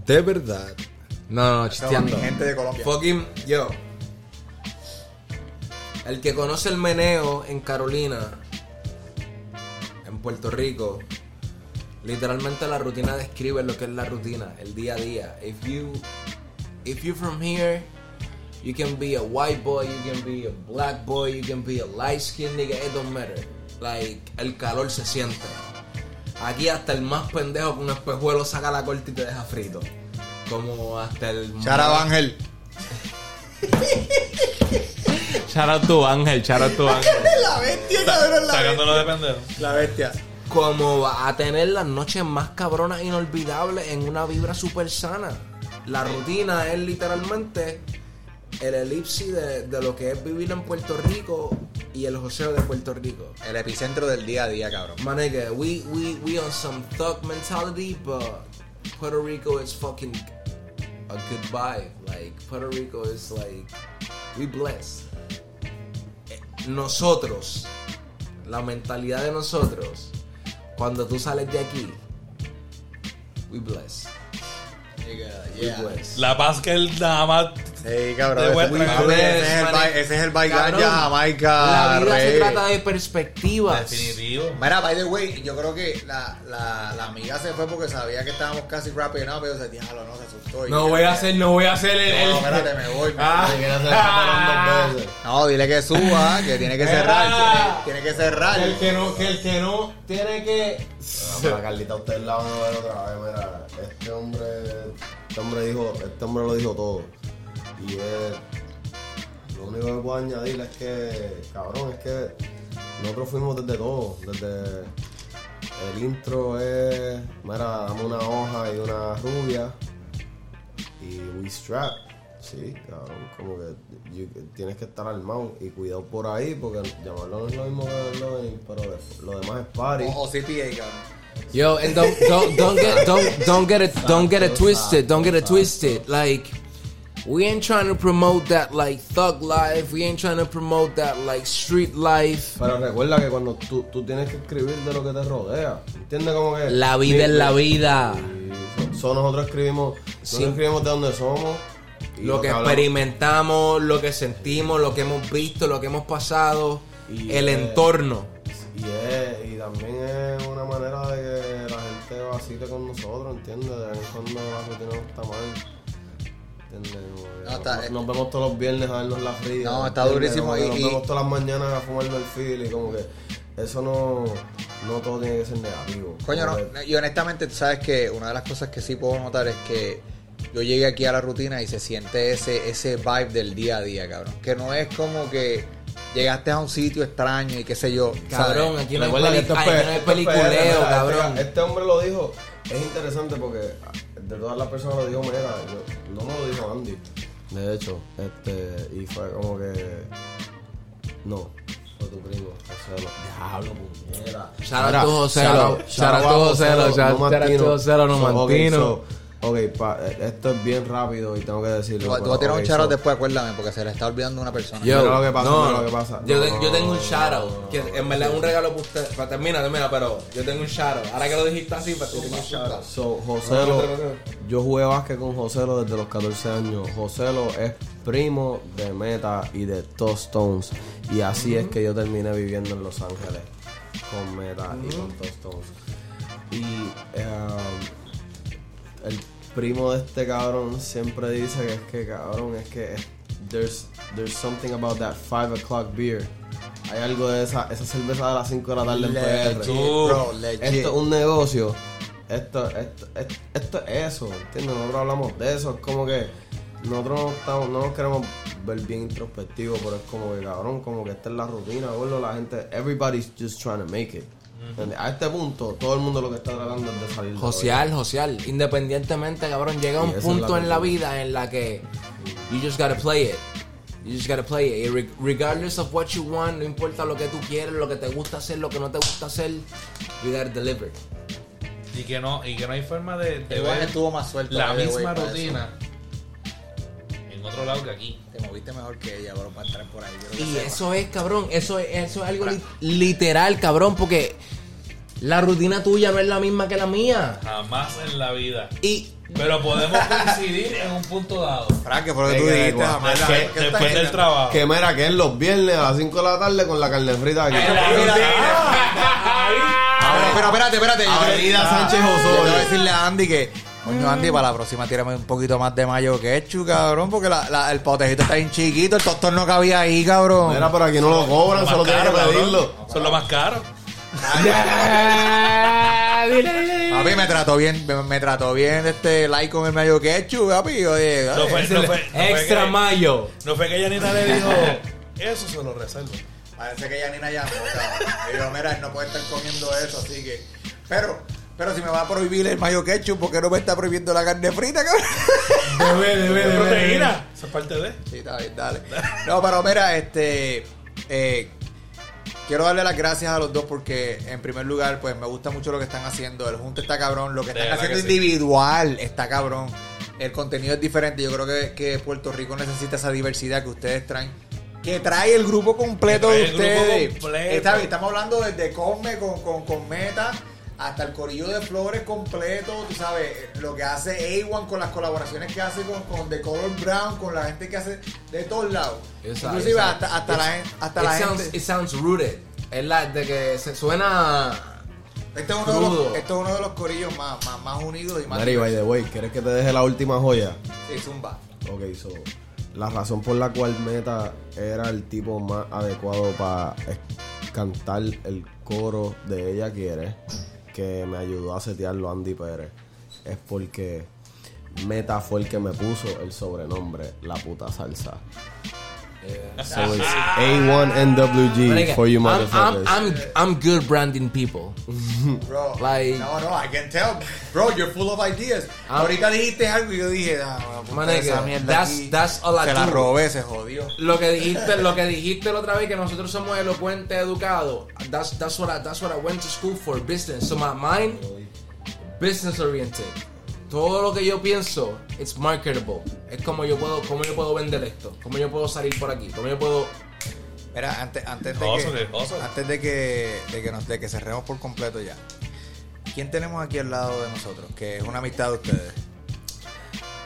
de verdad. No, no, chisteando. gente de Colombia. Fucking yo. El que conoce el meneo en Carolina, en Puerto Rico, literalmente la rutina describe lo que es la rutina, el día a día. If you if you're from here, you can be a white boy, you can be a black boy, you can be a light skinned nigga, it don't matter. Like, el calor se siente. Aquí hasta el más pendejo con un espejuelo saca la corte y te deja frito. Como hasta el out Ángel. Out to Ángel, out to *laughs* Ángel. La bestia, cabrón, la bestia. Sacándolo de pendejo. La bestia. Como va a tener las noches más cabronas e inolvidables en una vibra super sana. La rutina es literalmente el elipsis de, de lo que es vivir en Puerto Rico y el joseo de Puerto Rico. El epicentro del día a día, cabrón. Manega, we, we, we on some thug mentality, but Puerto Rico is fucking a good vibe. Like, Puerto Rico is like, we blessed. Eh, Nosotros, la mentalidad de nosotros, cuando tú sales de aquí, we blessed. We blessed. La paz que él nada más. Sí, cabrón. Ese, es el ba- ese es el baigán Cabrón, ya Jamaica. La vida se trata de perspectivas. Definitivo. Mira, by the way, yo creo que la, la, la amiga se fue porque sabía que estábamos casi wrapping up, pero se diablo, no, se asustó. Y No voy a hacer, no voy a hacer el. No, espérate, me voy. me Ah. voy. Ese. *laughs* No, dile que suba, que tiene que cerrar. Tiene, tiene que cerrar. El que no, que el que no tiene que. Ah, Para Carlita, ustedes la van a ver otra vez. Mira, este hombre, este hombre dijo, este hombre lo dijo todo. Y es, lo único que puedo añadir es que, cabrón, es que nosotros fuimos desde todo, desde el intro es, mira, dame una hoja y una rubia y we strap. Sí, cabrón, como que you- tienes que estar armado y cuidado por ahí porque llamarlo no es lo mismo que verlo pero lo demás es party. O, o CPA, cabrón. Yo, and don't don't don't get don't don't get it don't get it twisted. Don't get it twisted. Like we ain't trying to promote that like thug life. We ain't trying to promote that like street life. Pero recuerda que cuando tú, tú tienes que escribir de lo que te rodea, ¿entiendes? Como que La vida es la vida. Y so- nosotros escribimos, nosotros Sí. escribimos de dónde somos. y Lo que hablamos. experimentamos, lo que sentimos, lo que hemos visto, lo que hemos pasado, Y, el eh, entorno. Y, es, y también es una manera de que la gente vacile con nosotros, ¿entiendes? De vez en cuando la rutina está mal. No, está- nos, nos vemos todos los viernes a darnos la fría. No, está ¿entiendes? durísimo, y- nos vemos todas las mañanas a fumarnos el feel y como que eso no, no todo tiene que ser negativo. Coño, no, que- y honestamente, tú sabes que una de las cosas que sí puedo notar es que yo llegué aquí a la rutina y se siente ese, ese vibe del día a día, cabrón. Que no es como que llegaste a un sitio extraño y qué sé yo. ¿sabes? Cabrón, aquí no hay, Recuerda que peli- esto es ay, no hay peliculeo, mira, cabrón. Este, este hombre lo dijo, es interesante porque de todas las personas lo dijo Mera, yo- no me lo dijo Andy, de hecho, este, y fue como que, no, fue tu primo, José, diablo, puñera. Shout out to José, shout out- to a José, lo- no shout- shout out to Martino. José, lo no So, ok, pa- esto es bien rápido y tengo que decirlo. Tú, tú pero, vas a tirar un shout so- después, acuérdame, porque se le está olvidando una persona. Yo, Mira lo que pasa, no, mira lo que pasa. Yo, No, te- yo tengo un no, shout no, out. no, que no, en verdad es un regalo para usted. Para, termina, termina, pero yo tengo un shout out. Ahora que lo dijiste así, pues tengo un shout out. So, Joselo, yo jugué básquet con Joselo desde los 14 años. Joselo es primo de Meta y de Tostones. Y así es que yo terminé viviendo en Los Ángeles con Meta y con Tostones. Y um, el primo de este cabrón siempre dice que es que cabrón, es que es- there's, there's something about that 5 o'clock beer. Hay algo de esa, esa cerveza de las 5 de la tarde en PR. Bro. Esto es un negocio. Esto, esto, esto, esto es eso, ¿entiendes? Nosotros hablamos de eso. Es como que nosotros no, estamos, no nos queremos ver bien introspectivos, pero es como que cabrón, como que esta es la rutina, gordo. La gente, everybody's just trying to make it. ¿Entiendes? A este punto, todo el mundo lo que está tratando es de salir. de Josial, Josial. Independientemente, cabrón, llega un punto la en la vida en la que you just gotta play it. You just gotta play it. Re- regardless of what you want, no importa lo que tú quieres, lo que te gusta hacer, lo que no te gusta hacer, you gotta deliver. Y que no, y que no hay forma de, de ver estuvo más suelto. la misma rutina en otro lado que aquí. Te moviste mejor que ella, bro, para entrar por ahí. Y eso es, cabrón, eso es, eso es algo li- literal, cabrón, porque la rutina tuya no es la misma que la mía. Jamás en la vida. Y Pero podemos coincidir en un punto dado. Frank, ¿qué fue lo que tú dijiste? jamás? Es ¿Qué que estás después del trabajo. Que mira, que es los viernes a las 5 de la tarde con la carne frita aquí. Ah, pero, pero espérate, espérate. Avenida Sánchez Yo Osorio. quiero decirle a Andy que, coño, Andy, para la próxima tírame un poquito más de mayo ketchup, cabrón, porque la, la- el potejito está bien chiquito, el tostón no cabía ahí, cabrón. Mira, pero aquí no lo cobran, Lo solo más tienes que pedirlo. Son lo más caro. Papi, me trató bien, me, me trató bien este like con el mayo ketchup, papi. Oye, No fue, no fue- no fue extra que- mayo. No fue que Yanina le dijo, *laughs* eso se lo reservo. Parece que Yanina llamó. Y yo, mira, él no puede estar comiendo eso, así que. Pero, pero si me va a prohibir el mayo ketchup, ¿por qué no me está prohibiendo la carne frita, cabrón? Debe, debe, Es proteína. Esa es parte de. Sí, está bien, dale. No, pero mira, este. eh, quiero darle las gracias a los dos porque, en primer lugar, pues me gusta mucho lo que están haciendo. El junte está cabrón. Lo que están haciendo que sí. individual está cabrón. El contenido es diferente. Yo creo que, que Puerto Rico necesita esa diversidad que ustedes traen. Que trae el grupo completo de trae el grupo ustedes. completo. Estamos hablando desde Cosme con, con, con Meta hasta el corillo de flores completo, tú sabes, lo que hace A1 con las colaboraciones que hace con, con The Color Brown, con la gente que hace de todos lados. Esa- Inclusive esa- hasta, hasta la, hasta it, la sounds, gente. it sounds rooted. Es la de que se suena. Este es, uno de los, este es uno de los corillos más, más, más unidos y más... Mary, by the way, ¿quieres que te deje la última joya? Sí, zumba. Ok, so. la razón por la cual Meta era el tipo más adecuado para cantar el coro de Ella Quiere, que me ayudó a setearlo Andy Pérez, es porque Meta fue el que me puso el sobrenombre La Puta Salsa. So it's A1NWG for you I'm, I'm, motherfuckers. I'm, I'm good branding people. *laughs* Bro, Like- no, no, I can tell. Bro, you're full of ideas. Ah. Ahorita dijiste algo y yo dije, ah, puta, Maneque, esa mierda that's- that's all I Se la do. robé, se jodió. Lo que *laughs* dijiste, lo que dijiste la otra vez que nosotros somos elocuentes, educados. That's that's what I that's what I went to school for business. So my mind business oriented. Todo lo que yo pienso, it's marketable. Es como yo puedo, cómo yo puedo vender esto, cómo yo puedo salir por aquí, cómo yo puedo. Mira, antes, antes de que, antes de que, de que nos, de que cerremos por completo ya. ¿Quién tenemos aquí al lado de nosotros? Que es una amistad de ustedes.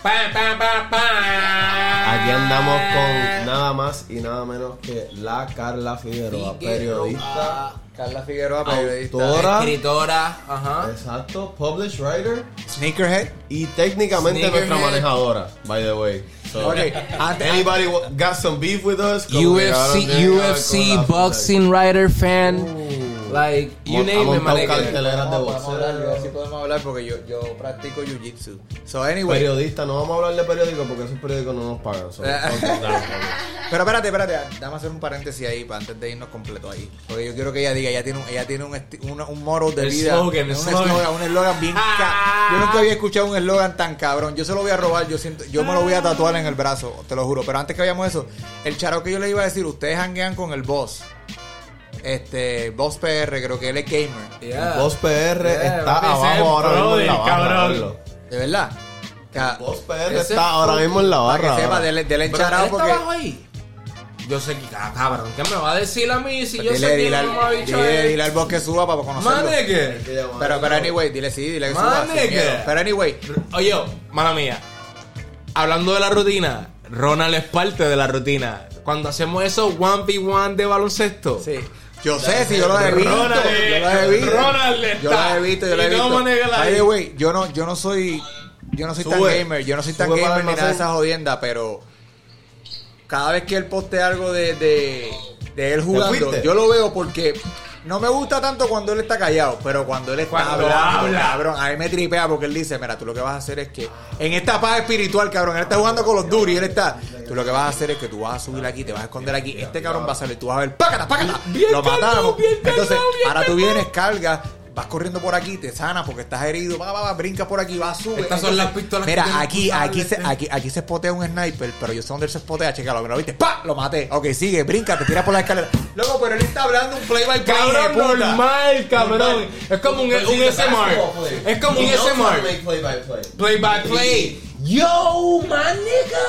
Pa, pa, pa, pa. Aquí andamos con nada más y nada menos que la Carla Figueroa, periodista, Carla Figueroa, periodista. autora, Escritora, ajá. exacto, published writer Sneakerhead. y técnicamente Sneakerhead. nuestra manejadora, by the way. So, Ok, antes- *laughs* anybody got some beef with us? Como UFC, UFC boxing writer fan. Like, you name it, maneque. carteleras de Podemos hablar, boxeo. sí podemos hablar porque yo, yo practico jiu-jitsu. So, anyway. Periodista, no vamos a hablar de periódico porque esos periódicos no nos pagan. so. *laughs* Pero espérate, espérate, dame hacer un paréntesis ahí para antes de irnos completo ahí. Porque yo quiero que ella diga, ella tiene un, ella tiene un, una- un moro de El vida. slogan, un slogan. eslogan, un eslogan bien ca- *laughs* Yo nunca había escuchado un eslogan tan cabrón. Yo se lo voy a robar, yo siento, yo me lo voy a tatuar en el brazo, te lo juro. Pero antes que vayamos eso, el charo que yo le iba a decir, ustedes hanguean con el boss. Este, Boss PR, creo que él es gamer. Yeah. Boss PR Yeah, está abajo ahora mismo en la barra. De verdad. Ca- Boss PR está ahora mismo en la barra. que sepa, dele, dele está porque. abajo ahí. Yo sé que, ah, cabrón, ¿qué me va a decir a mí si yo Dile, sé que dile, no al, me va a bicho dile, dile al boss que suba para conocerlo. Maneque. Pero, pero anyway, dile sí, dile que suba. Pero anyway, Oye, mala mía. Hablando de la rutina, Ronald es parte de la rutina. Cuando hacemos esos 1v1 de baloncesto. sí. Yo sé, si yo lo he visto. Ronald, yo lo he visto. Ronald yo lo he visto, yo lo he no visto. la By way, yo no, yo no soy. Yo no soy tan gamer, yo no soy tan gamer ni nada de esa jodienda, pero cada vez que él postea algo de, de, de él jugando, yo lo veo porque no me gusta tanto cuando él está callado, pero cuando él está Cuando hablando, habla. cabrón, a mí me tripea porque él dice, mira, tú lo que vas a hacer es que en esta paz espiritual, cabrón, él está jugando con los duros y él está, tú lo que vas a hacer es que tú vas a subir aquí, te vas a esconder aquí, este cabrón va a salir, tú vas a ver, pácata, pácata, Bien lo calmado, Entonces, ahora tú vienes, cargas, vas corriendo por aquí, te sanas porque estás herido, va, va, va, brincas por aquí, vas, sube. Estas son las pistolas que Mira, aquí, que usar, aquí, se, este. aquí, aquí se spotea un sniper, pero yo sé dónde se spotea, chécalo, que lo viste, ¡pa! Lo maté. Ok, sigue, brinca, te tiras por la escalera. Luego, pero él está hablando un play by play. Cabrón, normal, cabrón. Es como un, un SMR. Es como un SMR. play by play. Play by play. Yo, man, nigga.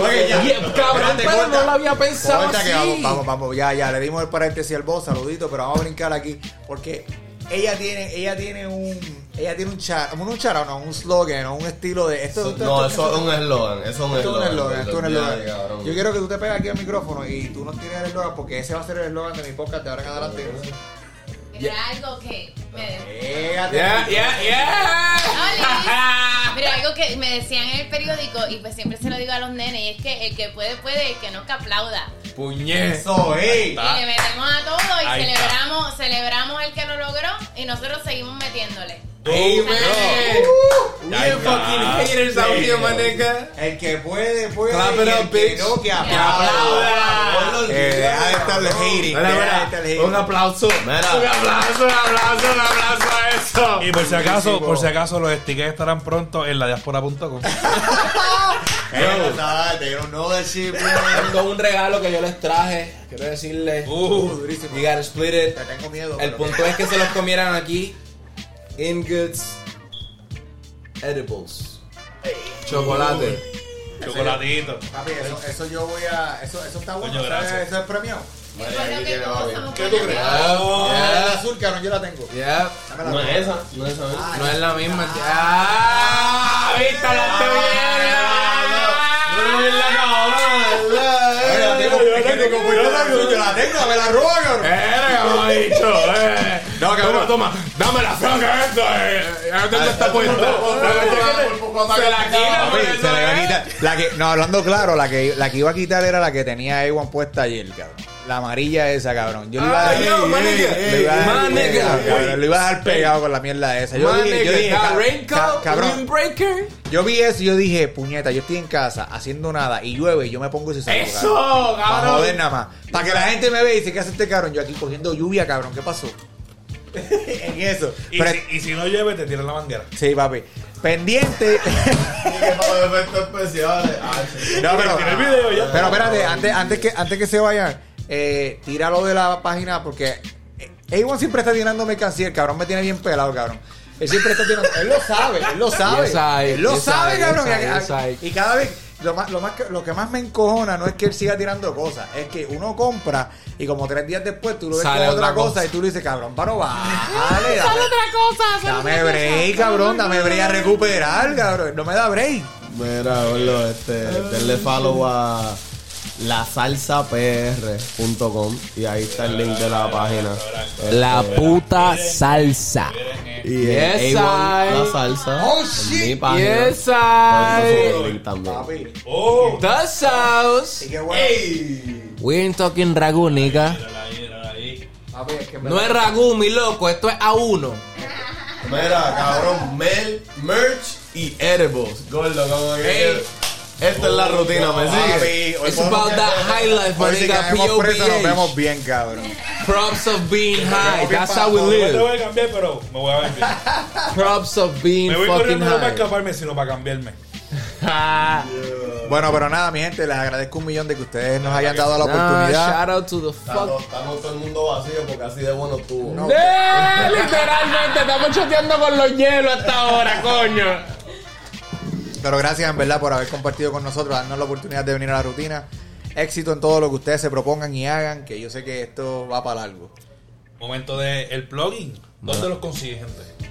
Oye, ya. Yeah, cabrón, pero corta. no lo había pensado Corta que vamos, vamos, vamos, ya, ya, le dimos el paréntesis al boss, saludito, pero vamos a brincar aquí, porque ella tiene, ella tiene un, ella tiene un char, un char, no, un slogan, o un estilo de, esto, esto- No, esto- eso es un eslogan. Eso es un Esto es un eslogan. esto es un eslogan. Yo quiero que tú te pegues aquí al micrófono y tú nos tires el eslogan porque ese va a ser el eslogan de mi podcast de ahora en adelante. Era algo que me Pégate. Yeah, yeah, yeah. Oli. *laughs* Pero algo que me decían en el periódico y pues siempre se lo digo a los nenes y es que el que puede puede, el que no que aplauda. Puñet. Eso, ey. Y le metemos a todo y Ahí está. celebramos, celebramos el que lo logró y nosotros seguimos metiéndole. Amen. We está. fucking haters out here, my nigga. El que puede, puede. Clap it up, bitch. no, que Que aplauda. aplauda. Deja de estarle hating. Mira, deja de mira, estarle hating. Un aplauso. Mira. Un aplauso, un aplauso, un aplauso a eso. Y por si acaso, Buenísimo. por si acaso los stickers estarán pronto en la diaspora.com. *laughs* Eh, Tengo un regalo que yo les traje. Quiero decirles. Uh, durísimo. You gotta split it. Te tengo miedo. El punto es que se los comieran aquí. In Goods Edibles. Chocolate. Chocolatito. Papi, eso, eso yo voy a. Eso, eso está bueno. Coño, ¿sabes? gracias. Eso es premio. Somos ¿Qué tú crees? Oh. Ah, el azul, cabrón, yo la tengo. Yeah. La No es esa. No es esa. ¿ves? No es la misma. ¡Ah! ¡Viste la tengo la tengo, me la roba, cabrón. Eh, como he dicho, eh. No, cabrón. Toma, dame la franja esta, eh. ¿Dónde está puesta? Se la quita, pues, se ¿eh? La que, no, hablando claro, la que, iba a quitar era la que tenía A1 puesta ayer, cabrón. La amarilla esa, cabrón. Yo le iba a nigga. le iba a dejar pegado, cabrón, Lo iba a dejar pegado con la mierda esa. Yo dije, yo dije, cabrón. Yo vi eso y yo dije, puñeta, yo estoy en casa haciendo nada y llueve y yo me pongo ese saco. Eso, Para cabrón. joder nada más. Para que la gente me vea y dice, ¿qué hace este cabrón? Yo aquí cogiendo lluvia, cabrón. ¿Qué pasó? *laughs* en eso. Y, Pero- si, y si no llueve, te tiran la manguera. sí, papi. Pendiente. *laughs* Ah. No, pero, pero espérate, antes, antes, que, antes que se vayan, eh, tíralo de la página porque eh, A1 siempre está tirando mercancía. El cabrón me tiene bien pelado, cabrón. Él siempre está tirando. Él lo sabe, él lo sabe. Yes, I- él lo yes, sabe, I- cabrón. yes, I- Y- yes, I. y cada vez. Lo, más, lo, más, que- lo que más me encojona no es que él siga tirando cosas, es que uno compra y como tres días después tú lo ves Sale con otra otra cosa, cosa. y tú le dices, cabrón, para vale, *laughs* dame, dame break, cabrón, dame break a recuperar, cabrón. No me da break. Mira, boludo, este, denle follow a lasalsapr.com y ahí está el link de la página. La Este, puta salsa. y A1 I- la salsa. Oh, shit. Mi página. Yes, Pueden conseguir I. el link también. ¡Oh! The sauce. Y qué bueno. We ain't talking ragú, nigga. Es No es ragú, mi loco. Esto es A1. Mira, cabrón, mel, merch y edibles. Gordo, como que. Esta es la rutina, ¿me sigue? Papi, hoy It's about that high life, my nigga. presos nos vemos POBH. bien, cabrón. Props of being high. That's how we bajo. No te live. voy a cambiar, pero me voy a ver bien. *laughs* Props of being Me voy fucking corriendo no para high. escaparme, sino para cambiarme. *laughs* Bueno, pero nada, mi gente, les agradezco un millón de que ustedes nos hayan dado la oportunidad. shout out to the fuck. estamos todo el mundo vacío porque así de bueno estuvo. *laughs* Literalmente, estamos choteando con los hielos hasta ahora, coño. Pero gracias en verdad por haber compartido con nosotros, darnos la oportunidad de venir a la rutina. Éxito en todo lo que ustedes se propongan y hagan, que yo sé que esto va para largo. Momento de el plugin. ¿Dónde los consigues, gente?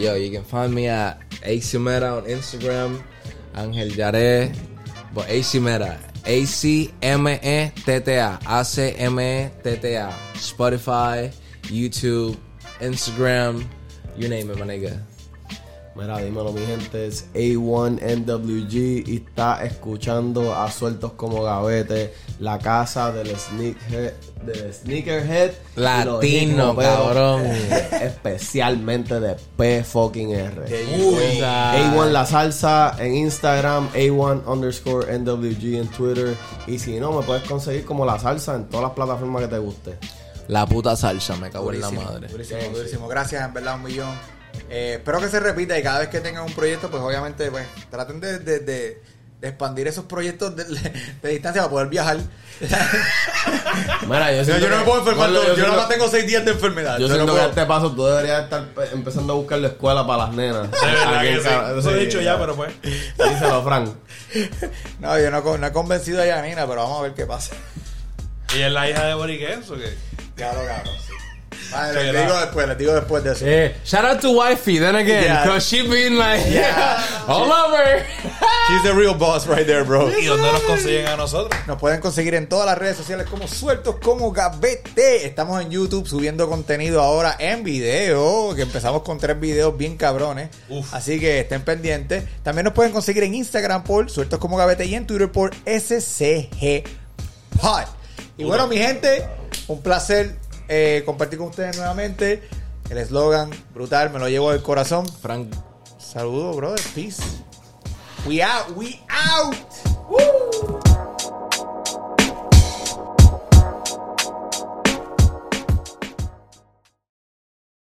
Yo, you can find me at AC Meta on Instagram, Angel Yaré, but AC Meta, A C M E T T A, A C M E T T A, Spotify, YouTube, Instagram, you name it, my nigga. Mira, dímelo, mi gente, es A1NWG y está escuchando a Sueltos como Gavete, la casa del sneakerhead, del sneakerhead Latino, cabrón. especialmente de P fucking R. Uy. A1 La Salsa en Instagram, A1 underscore NWG en Twitter. Y si no, me puedes conseguir como La Salsa en todas las plataformas que te guste. La puta salsa, me cago en la madre. Durísimo, durísimo. Gracias, en verdad, un millón. Eh, espero que se repita y cada vez que tengan un proyecto, pues obviamente, pues traten de, de- de- de expandir esos proyectos de, de distancia para poder viajar. *laughs* Mira, yo, yo, siento no me puedo enfermar, yo, siento- nada más tengo seis días de enfermedad. Yo Yo no siento que a puedo- este paso tú deberías estar pe- empezando a buscar la escuela para las nenas. *laughs* Sí. Eso he sí, dicho ya, pero pues. Díselo, Frank. *laughs* No, yo no, no he convencido a Yanina, pero vamos a ver qué pasa. ¿Ella es la hija de Boriquens o qué? Claro, claro, sí. Vale, les digo después, les digo después de eso. Eh, shout out to Wifey, then again, Yeah. cause she been like, Yeah. *laughs* all over. She's the real boss right there, bro. *laughs* ¿Y dónde nos consiguen a nosotros? Nos pueden conseguir en todas las redes sociales como sueltos como Gavete. Estamos en YouTube subiendo contenido ahora en video, que empezamos con tres videos bien cabrones. Uf. Así que estén pendientes. También nos pueden conseguir en Instagram por sueltos como Gavete y en Twitter por SCG Pod. Y bueno, mi gente, un placer eh, compartir con ustedes nuevamente. El eslogan brutal, me lo llevo del corazón. Frank, Saludos, brother. Peace. We out. We out. Woo.